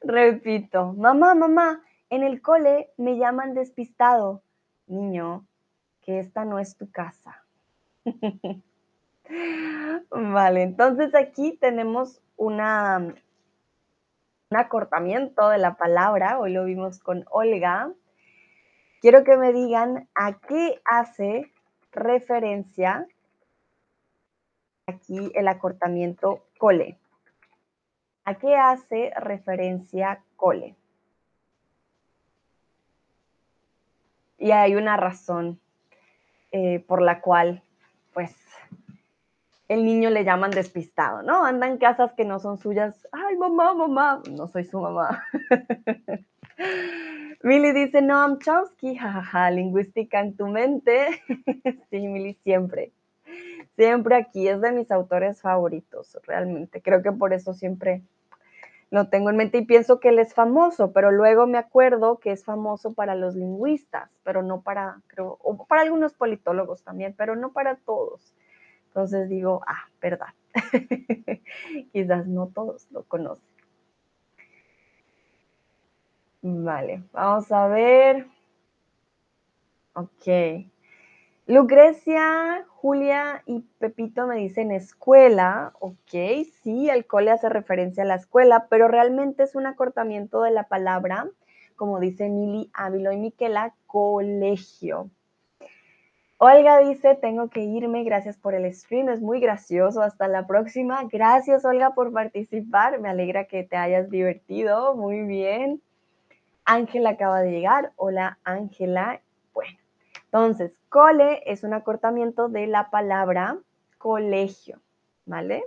Repito, mamá, mamá, en el cole me llaman despistado. Niño, que esta no es tu casa. vale, entonces aquí tenemos una, un acortamiento de la palabra. Hoy lo vimos con Olga. Quiero que me digan a qué hace referencia aquí el acortamiento cole. ¿A qué hace referencia cole? y hay una razón eh, por la cual, el niño le llaman despistado, ¿no? Anda en casas que no son suyas. Ay, mamá, mamá, no soy su mamá. Milly dice, no, I'm Chomsky, jajaja, lingüística en tu mente. sí, Milly, siempre. Siempre aquí, es de mis autores favoritos, realmente. Creo que por eso siempre lo tengo en mente y pienso que él es famoso, pero luego me acuerdo que es famoso para los lingüistas, pero no para, creo, o para algunos politólogos también, pero no para todos. Entonces digo, ah, verdad. Quizás no todos lo conocen. Vale, vamos a ver. Ok. Lucrecia, Julia y Pepito me dicen escuela, ok, sí, el cole hace referencia a la escuela, pero realmente es un acortamiento de la palabra, como dice Mili Ávilo y Miquela, colegio. Olga dice, tengo que irme, gracias por el stream, es muy gracioso, hasta la próxima. Gracias Olga por participar, me alegra que te hayas divertido, muy bien. Ángela acaba de llegar, hola Ángela, bueno, entonces, cole es un acortamiento de la palabra colegio, ¿vale?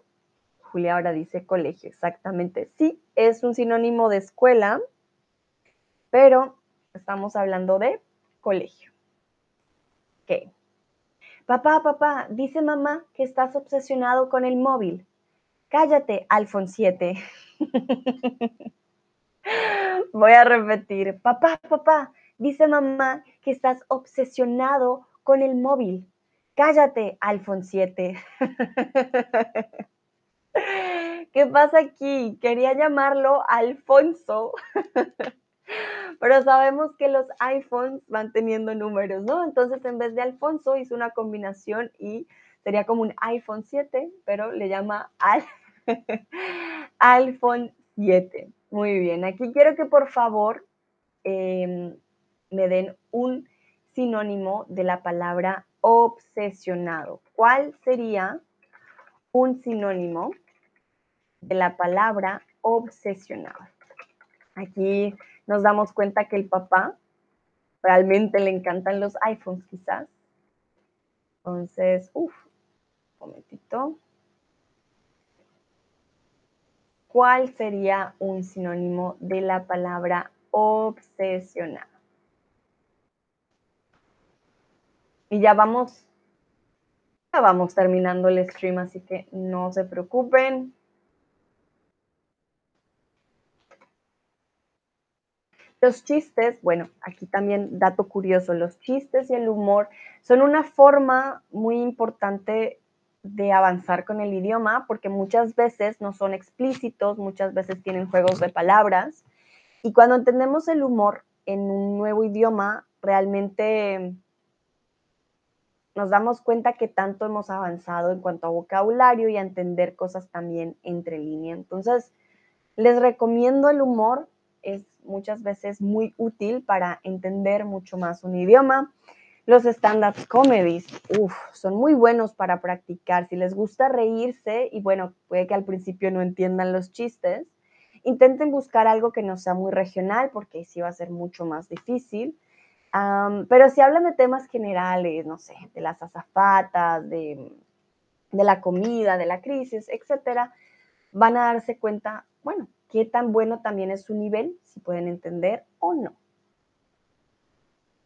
Julia ahora dice colegio, exactamente. Sí, es un sinónimo de escuela, pero estamos hablando de colegio. Ok. Papá, papá, dice mamá que estás obsesionado con el móvil. Cállate, Alfonsiete. Voy a repetir. Papá, papá, Dice mamá que estás obsesionado con el móvil. Cállate, 7. ¿Qué pasa aquí? Quería llamarlo Alfonso, pero sabemos que los iPhones van teniendo números, ¿no? Entonces en vez de Alfonso hizo una combinación y sería como un iPhone 7, pero le llama al iPhone 7. Muy bien, aquí quiero que por favor em, me den un sinónimo de la palabra obsesionado. ¿Cuál sería un sinónimo de la palabra obsesionado? Aquí nos damos cuenta que el papá realmente le encantan los iPhones quizás. Entonces, uff, un momentito. ¿Cuál sería un sinónimo de la palabra obsesionado? Y ya vamos, ya vamos terminando el stream, así que no se preocupen. Los chistes, bueno, aquí también dato curioso, los chistes y el humor son una forma muy importante de avanzar con el idioma porque muchas veces no son explícitos, muchas veces tienen juegos de palabras y cuando entendemos el humor en un nuevo idioma, realmente nos damos cuenta que tanto hemos avanzado en cuanto a vocabulario y a entender cosas también entre línea. Entonces, les recomiendo el humor, es muchas veces muy útil para entender mucho más un idioma. Los stand-up comedies, uff, son muy buenos para practicar. Si les gusta reírse, y bueno, puede que al principio no entiendan los chistes, intenten buscar algo que no sea muy regional, porque sí va a ser mucho más difícil pero si hablan de temas generales, no sé, de las azafatas, de, de la comida, de la crisis, etcétera, van a darse cuenta, bueno, qué tan bueno también es su nivel, si pueden entender o no.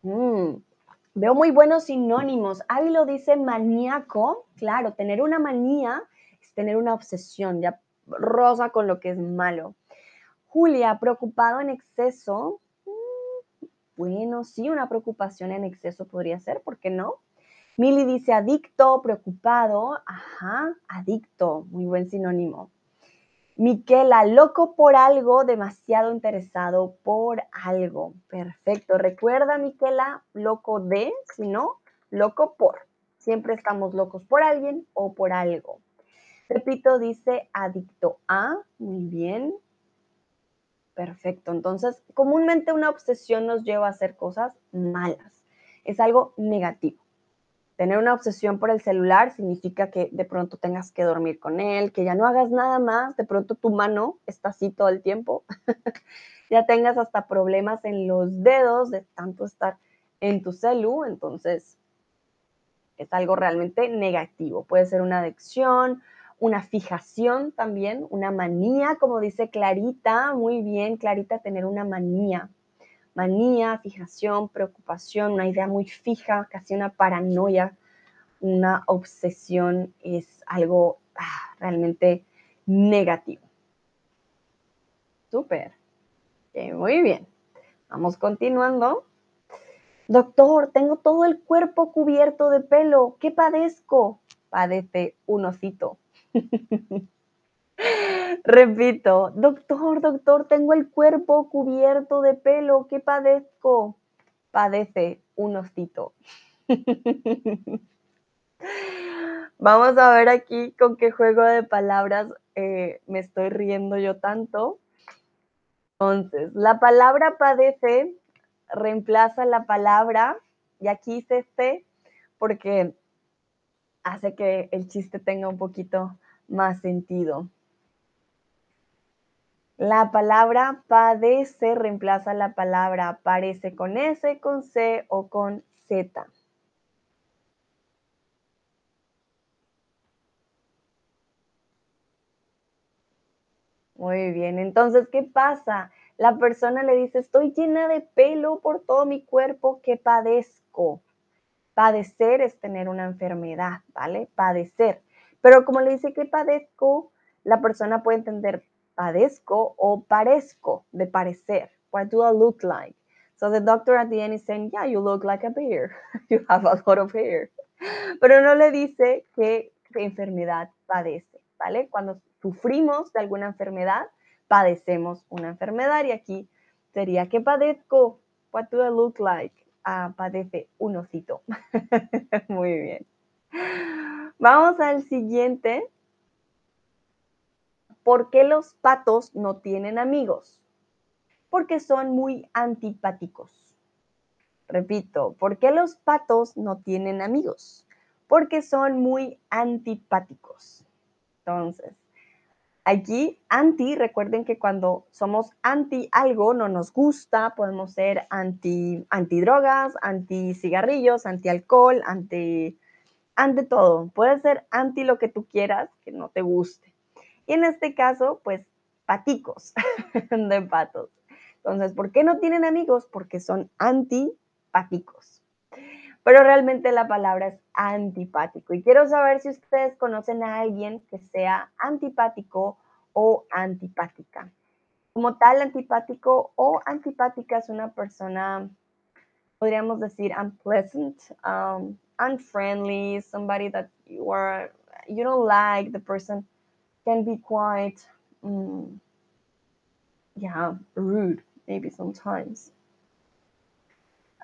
Mm, veo muy buenos sinónimos. Avi lo dice maníaco. Claro, tener una manía es tener una obsesión, ya rosa con lo que es malo. Julia, preocupado en exceso, bueno, sí, una preocupación en exceso podría ser, ¿por qué no? Mili dice adicto, preocupado. Ajá, adicto, muy buen sinónimo. Miquela, loco por algo, demasiado interesado por algo. Perfecto. Recuerda, Miquela, loco de, si no, loco por. Siempre estamos locos por alguien o por algo. Repito, dice adicto a. Muy bien. Perfecto. Entonces, comúnmente una obsesión nos lleva a hacer cosas malas. Es algo negativo. Tener una obsesión por el celular significa que de pronto tengas que dormir con él, que ya no hagas nada más, de pronto tu mano está así todo el tiempo, ya tengas hasta problemas en los dedos de tanto estar en tu celu, entonces es algo realmente negativo. Puede ser una adicción, una fijación también, una manía, como dice Clarita, muy bien, Clarita, tener una manía. Manía, fijación, preocupación, una idea muy fija, casi una paranoia, una obsesión es algo ah, realmente negativo. Súper. muy bien. Vamos continuando. Doctor, tengo todo el cuerpo cubierto de pelo. ¿Qué padezco? Padece un osito. Repito, doctor, doctor, tengo el cuerpo cubierto de pelo, ¿qué padezco? Padece un osito. Vamos a ver aquí con qué juego de palabras eh, me estoy riendo yo tanto. Entonces, la palabra padece reemplaza la palabra, y aquí hice este porque hace que el chiste tenga un poquito más sentido. La palabra padece reemplaza la palabra parece con S, con C o con Z. Muy bien, entonces, ¿qué pasa? La persona le dice, estoy llena de pelo por todo mi cuerpo, ¿qué padezco? Padecer es tener una enfermedad, ¿vale? Padecer. Pero como le dice que padezco, la persona puede entender padezco o parezco, de parecer. What do I look like? So the doctor at the end is saying, yeah, you look like a bear. you have a lot of hair. Pero no le dice qué enfermedad padece, ¿vale? Cuando sufrimos de alguna enfermedad, padecemos una enfermedad y aquí sería, ¿qué padezco? What do I look like? Ah, padece un osito. Muy bien. Vamos al siguiente. ¿Por qué los patos no tienen amigos? porque son muy antipáticos. Repito, ¿por qué los patos no tienen amigos? Porque son muy antipáticos. Entonces, aquí anti, recuerden que cuando somos anti algo, no nos gusta, podemos ser anti, anti drogas, anti cigarrillos, anti alcohol, anti, ante todo. Puede ser anti lo que tú quieras que no te guste. Y en este caso, pues, paticos de patos. Entonces, ¿por qué no tienen amigos? Porque son anti antipáticos. Pero realmente la palabra es antipático. Y quiero saber si ustedes conocen a alguien que sea antipático o antipática. Como tal, antipático o antipática es una persona, podríamos decir, unpleasant, um, unfriendly, somebody that you are, you don't like, the person can be quite, um, yeah, rude, maybe sometimes.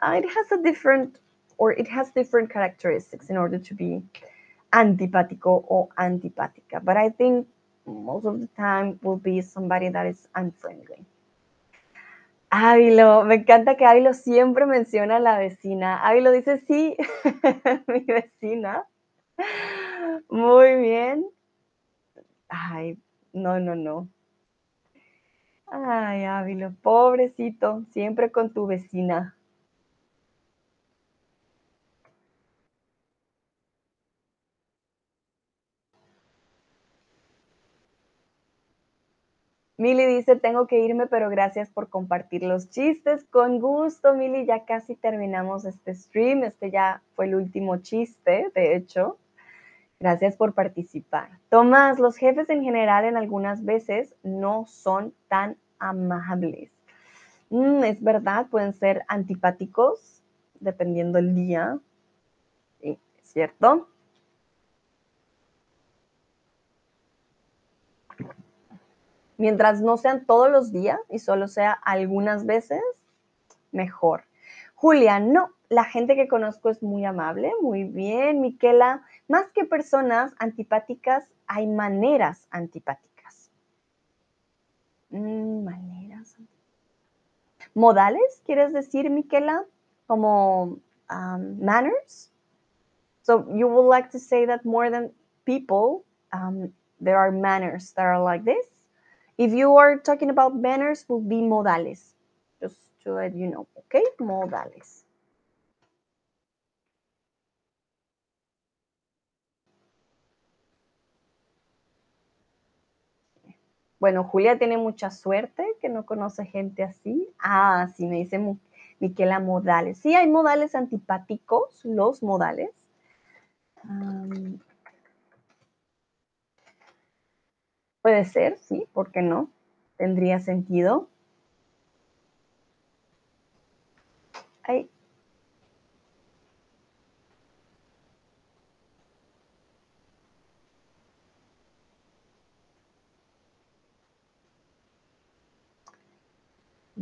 Uh, it has a different or it has different characteristics in order to be antipático or antipática. But I think most of the time will be somebody that is unfriendly. Ávilo, me encanta que Ávilo siempre menciona a la vecina. Ávilo dice, sí, mi vecina. Muy bien. Ay, no, no, no. Ay, Ávilo, pobrecito, siempre con tu vecina. Mili dice, tengo que irme, pero gracias por compartir los chistes. Con gusto, Mili, ya casi terminamos este stream. Este ya fue el último chiste, de hecho. Gracias por participar. Tomás, los jefes en general en algunas veces no son tan amables. Mm, es verdad, pueden ser antipáticos dependiendo el día. Es cierto. Mientras no sean todos los días y solo sea algunas veces, mejor. Julia, no, la gente que conozco es muy amable, muy bien. Miquela, más que personas antipáticas, hay maneras antipáticas. Mm, maneras. ¿Modales, quieres decir, Miquela? Como um, manners? So you would like to say that more than people, um, there are manners that are like this? If you are talking about manners, will be modales. Just to let you know, okay? Modales. Bueno, Julia tiene mucha suerte que no conoce gente así. Ah, sí, me dice Miquela modales. Sí, hay modales antipáticos, los modales. Puede ser, sí, ¿por qué no? Tendría sentido.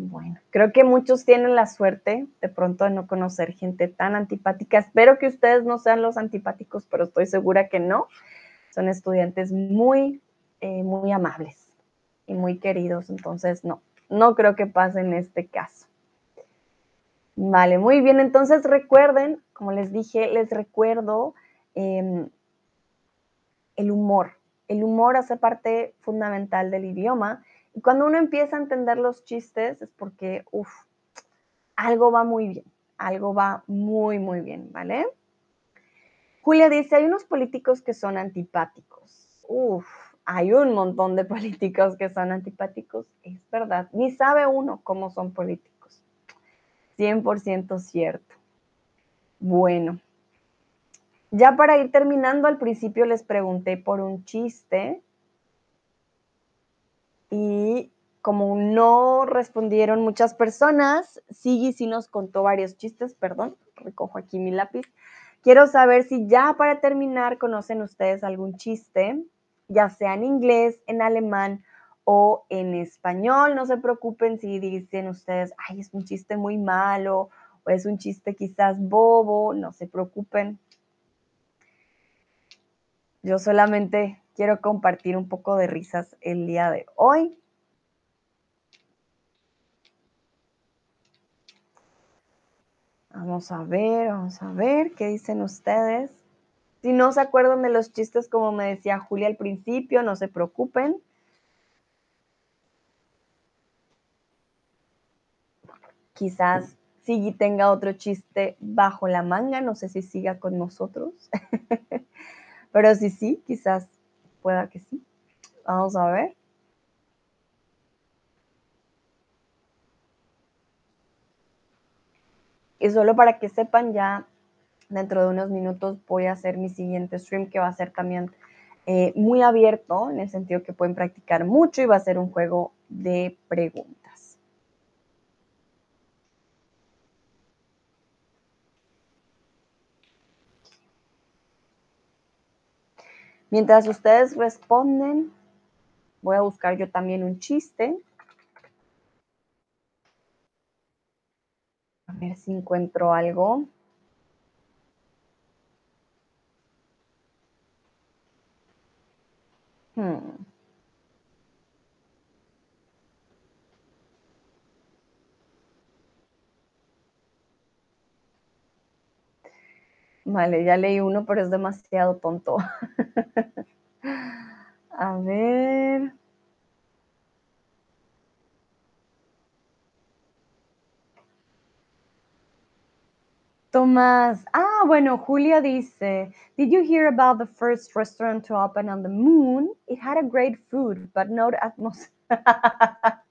Bueno, creo que muchos tienen la suerte de pronto de no conocer gente tan antipática. Espero que ustedes no sean los antipáticos, pero estoy segura que no. Son estudiantes muy eh, muy amables y muy queridos, entonces no, no creo que pase en este caso. Vale, muy bien, entonces recuerden, como les dije, les recuerdo em, el humor. El humor hace parte fundamental del idioma cuando uno empieza a entender los chistes es porque, uff, algo va muy bien, algo va muy, muy bien, ¿vale? Julia dice, hay unos políticos que son antipáticos. Uf, hay un montón de políticos que son antipáticos, es verdad. Ni sabe uno cómo son políticos. 100% cierto. Bueno, ya para ir terminando, al principio les pregunté por un chiste y como no respondieron muchas personas, Sigui sí nos contó varios chistes, perdón, recojo aquí mi lápiz. Quiero saber si ya para terminar conocen ustedes algún chiste ya sea en inglés, en alemán o en español. No se preocupen si dicen ustedes, ay, es un chiste muy malo o es un chiste quizás bobo, no se preocupen. Yo solamente quiero compartir un poco de risas el día de hoy. Vamos a ver, vamos a ver qué dicen ustedes. Si no se acuerdan de los chistes como me decía Julia al principio, no se preocupen. Quizás Sigui tenga otro chiste bajo la manga, no sé si siga con nosotros. Pero si sí, quizás pueda que sí. Vamos a ver. Y solo para que sepan, ya dentro de unos minutos voy a hacer mi siguiente stream que va a ser también eh, muy abierto, en el sentido que pueden practicar mucho y va a ser un juego de preguntas. Mientras ustedes responden, voy a buscar yo también un chiste. A ver si encuentro algo. Hmm. Vale, ya leí uno, pero es demasiado tonto. A ver. Tomás. Ah, bueno, Julia dice, Did you hear about the first restaurant to open on the moon? It had a great food, but no atmosphere.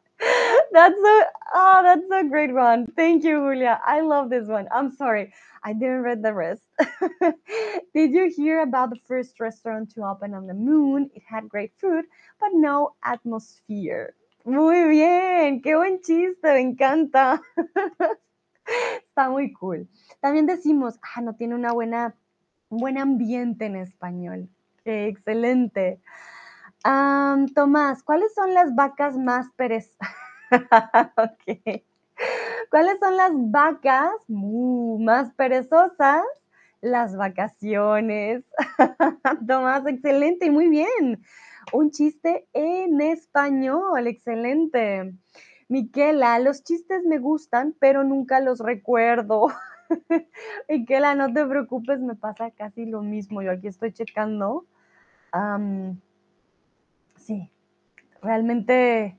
that's a oh, that's a great one. Thank you, Julia. I love this one. I'm sorry, I didn't read the rest. Did you hear about the first restaurant to open on the moon? It had great food, but no atmosphere. Muy bien, qué buen chiste, me encanta. Está muy cool. También decimos, ah, no tiene una buena, un buen ambiente en español. excelente. Tomás, ¿cuáles son las vacas más perezosas? ¿Cuáles son las vacas más perezosas? Las vacaciones. Tomás, excelente y muy bien. Un chiste en español, excelente. Miquela, los chistes me gustan, pero nunca los recuerdo. Miquela, no te preocupes, me pasa casi lo mismo. Yo aquí estoy checando. sí, realmente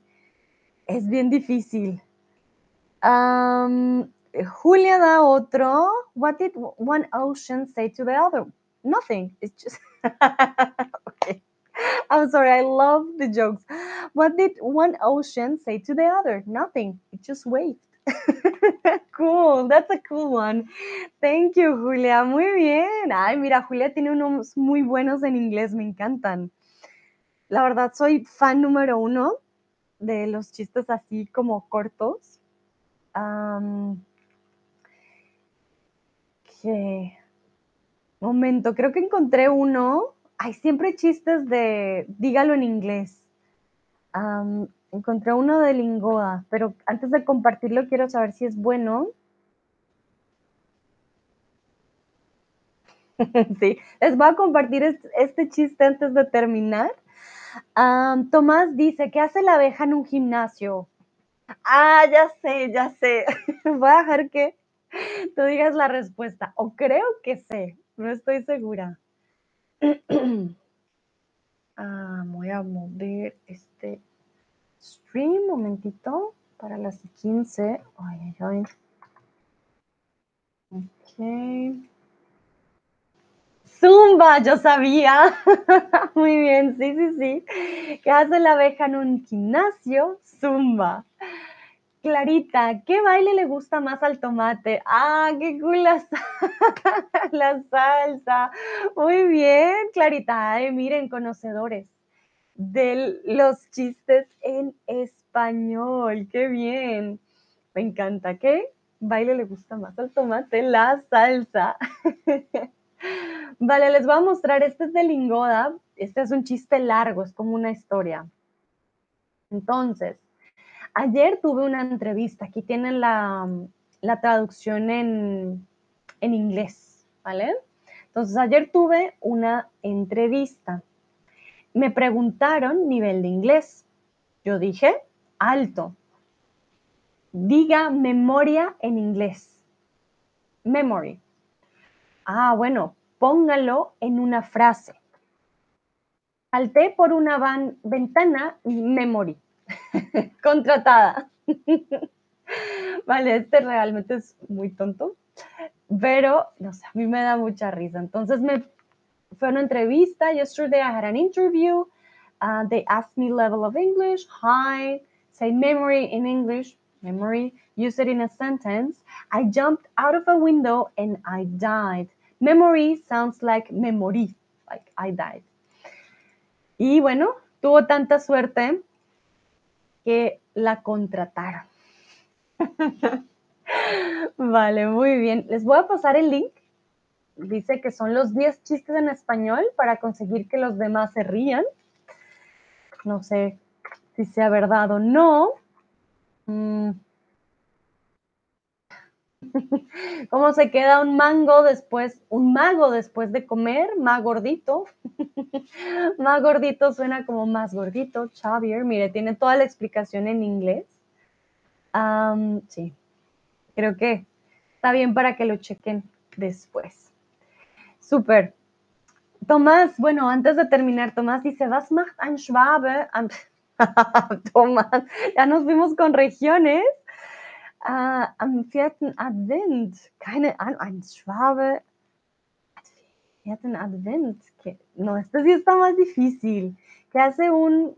es bien difícil. Julia da otro. What did one ocean say to the other? Nothing. It's just. okay. I'm sorry, I love the jokes. What did one ocean say to the other? Nothing. It just waved. cool, that's a cool one. Thank you, Julia. Muy bien. Ay, mira, Julia tiene unos muy buenos en inglés, me encantan. La verdad, soy fan número uno de los chistes así como cortos. ¿Qué? Momento, creo que encontré uno hay siempre chistes de dígalo en inglés. encontré uno de Lingoa, pero antes de compartirlo quiero saber si es bueno. sí, les voy a compartir este, chiste antes de terminar. Tomás dice, ¿qué hace la abeja en un gimnasio? Ah, ya sé, ya sé. voy a dejar que tú digas la respuesta. O creo que sé, no estoy segura. Ah, voy a mover este stream, momentito, para las 15. Ay, ay, Ok. Zumba, yo sabía. Muy bien, sí, sí, sí. ¿Qué hace la abeja en un gimnasio? Zumba. Clarita, ¿qué baile le gusta más al tomate? Ah, qué cool la, salsa. Muy bien, Clarita. miren, conocedores de los chistes en español. Qué bien. Me encanta. ¿Qué baile le gusta más al tomate? La salsa. vale, les voy a mostrar. Este es de Lingoda. Este es un chiste largo, es como una historia. Entonces, Ayer tuve una entrevista, aquí tienen la, traducción en, en inglés, ¿vale? Entonces, ayer tuve una entrevista. Me preguntaron nivel de inglés. Yo dije, alto. Diga memoria en inglés. memory. Ah, bueno, póngalo en una frase. Salté por una ventana, memory. Contratada. vale, este realmente es muy tonto, pero no sé, a mí me da mucha risa. Entonces me fue una entrevista. Yesterday I had an interview. Uh, they asked me level of English, hi, say memory in English, memory, use it in a sentence. I jumped out of a window and I died. Memory sounds like memory, like I died. Y bueno, tuvo tanta suerte que la contrataron. vale, muy bien. Les voy a pasar el link. Dice que son los 10 chistes en español para conseguir que los demás se rían. No sé si sea verdad o no. Mm. ¿Cómo se queda un mango después, un mago después de comer? Más gordito. más gordito suena como más gordito. Xavier, mire, tiene toda la explicación en inglés. sí, creo que está bien para que lo chequen después. Súper. Tomás, bueno, antes de terminar, Tomás dice, was macht ein Schwabe? Tomás, ya nos vimos con regiones. Uh, am vierten Advent, keine Ahnung, ein Schwabe. Vierten Advent. No, esto sí está más difícil. ¿Qué hace un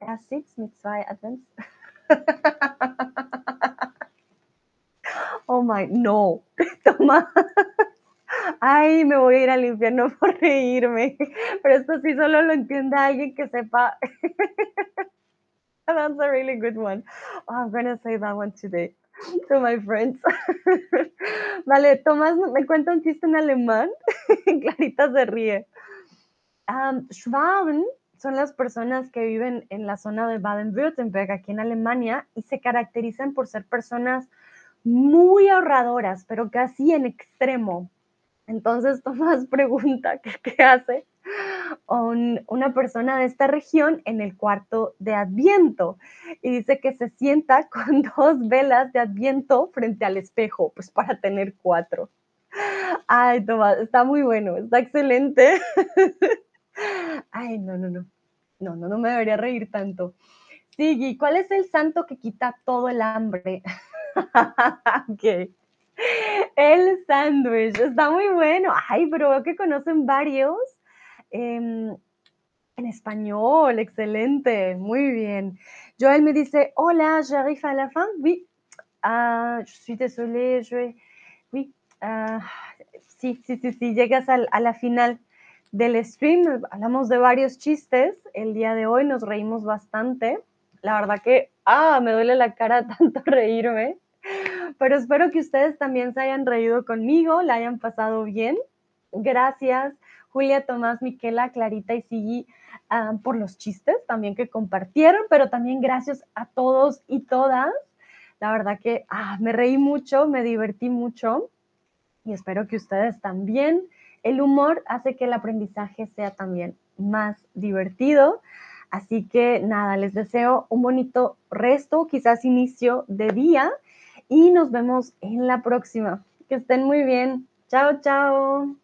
R6 mit zwei Advents? oh my, no. Toma. Ay, me voy a ir al infierno por reírme. Pero esto sí solo lo entiende alguien que sepa That's a really good one. Oh, I'm going to say that one today to my friends. vale, Tomás me cuenta un chiste en alemán. Clarita se ríe. Um, Schwaben son las personas que viven en la zona de Baden-Württemberg, aquí en Alemania, y se caracterizan por ser personas muy ahorradoras, pero casi en extremo. Entonces Tomás pregunta qué hace una persona de esta región en el cuarto de Adviento y dice que se sienta con dos velas de Adviento frente al espejo, pues para tener cuatro. Ay, Tomás, está muy bueno, está excelente. Ay, no, no, no. No, no, no me debería reír tanto. Sí, ¿cuál es el santo que quita todo el hambre? ok. El sándwich, está muy bueno. Ay, pero veo que conocen varios. Em, en español, excelente, muy bien. Joël me dice, hola, j'arrive à la fin. Oui, uh, je suis désolée, je... Oui, uh, sí, sí, sí, sí, llegas al, a la final del stream. Hablamos de varios chistes. El día de hoy nos reímos bastante. La verdad que, ah, me duele la cara tanto reírme. Pero espero que ustedes también se hayan reído conmigo, la hayan pasado bien. Gracias Julia, Tomás, Miquela, Clarita y Sigi ah, por los chistes también que compartieron, pero también gracias a todos y todas. La verdad que ah, me reí mucho, me divertí mucho y espero que ustedes también. El humor hace que el aprendizaje sea también más divertido. Así que nada, les deseo un bonito resto, quizás inicio de día y nos vemos en la próxima. Que estén muy bien. Chao, chao.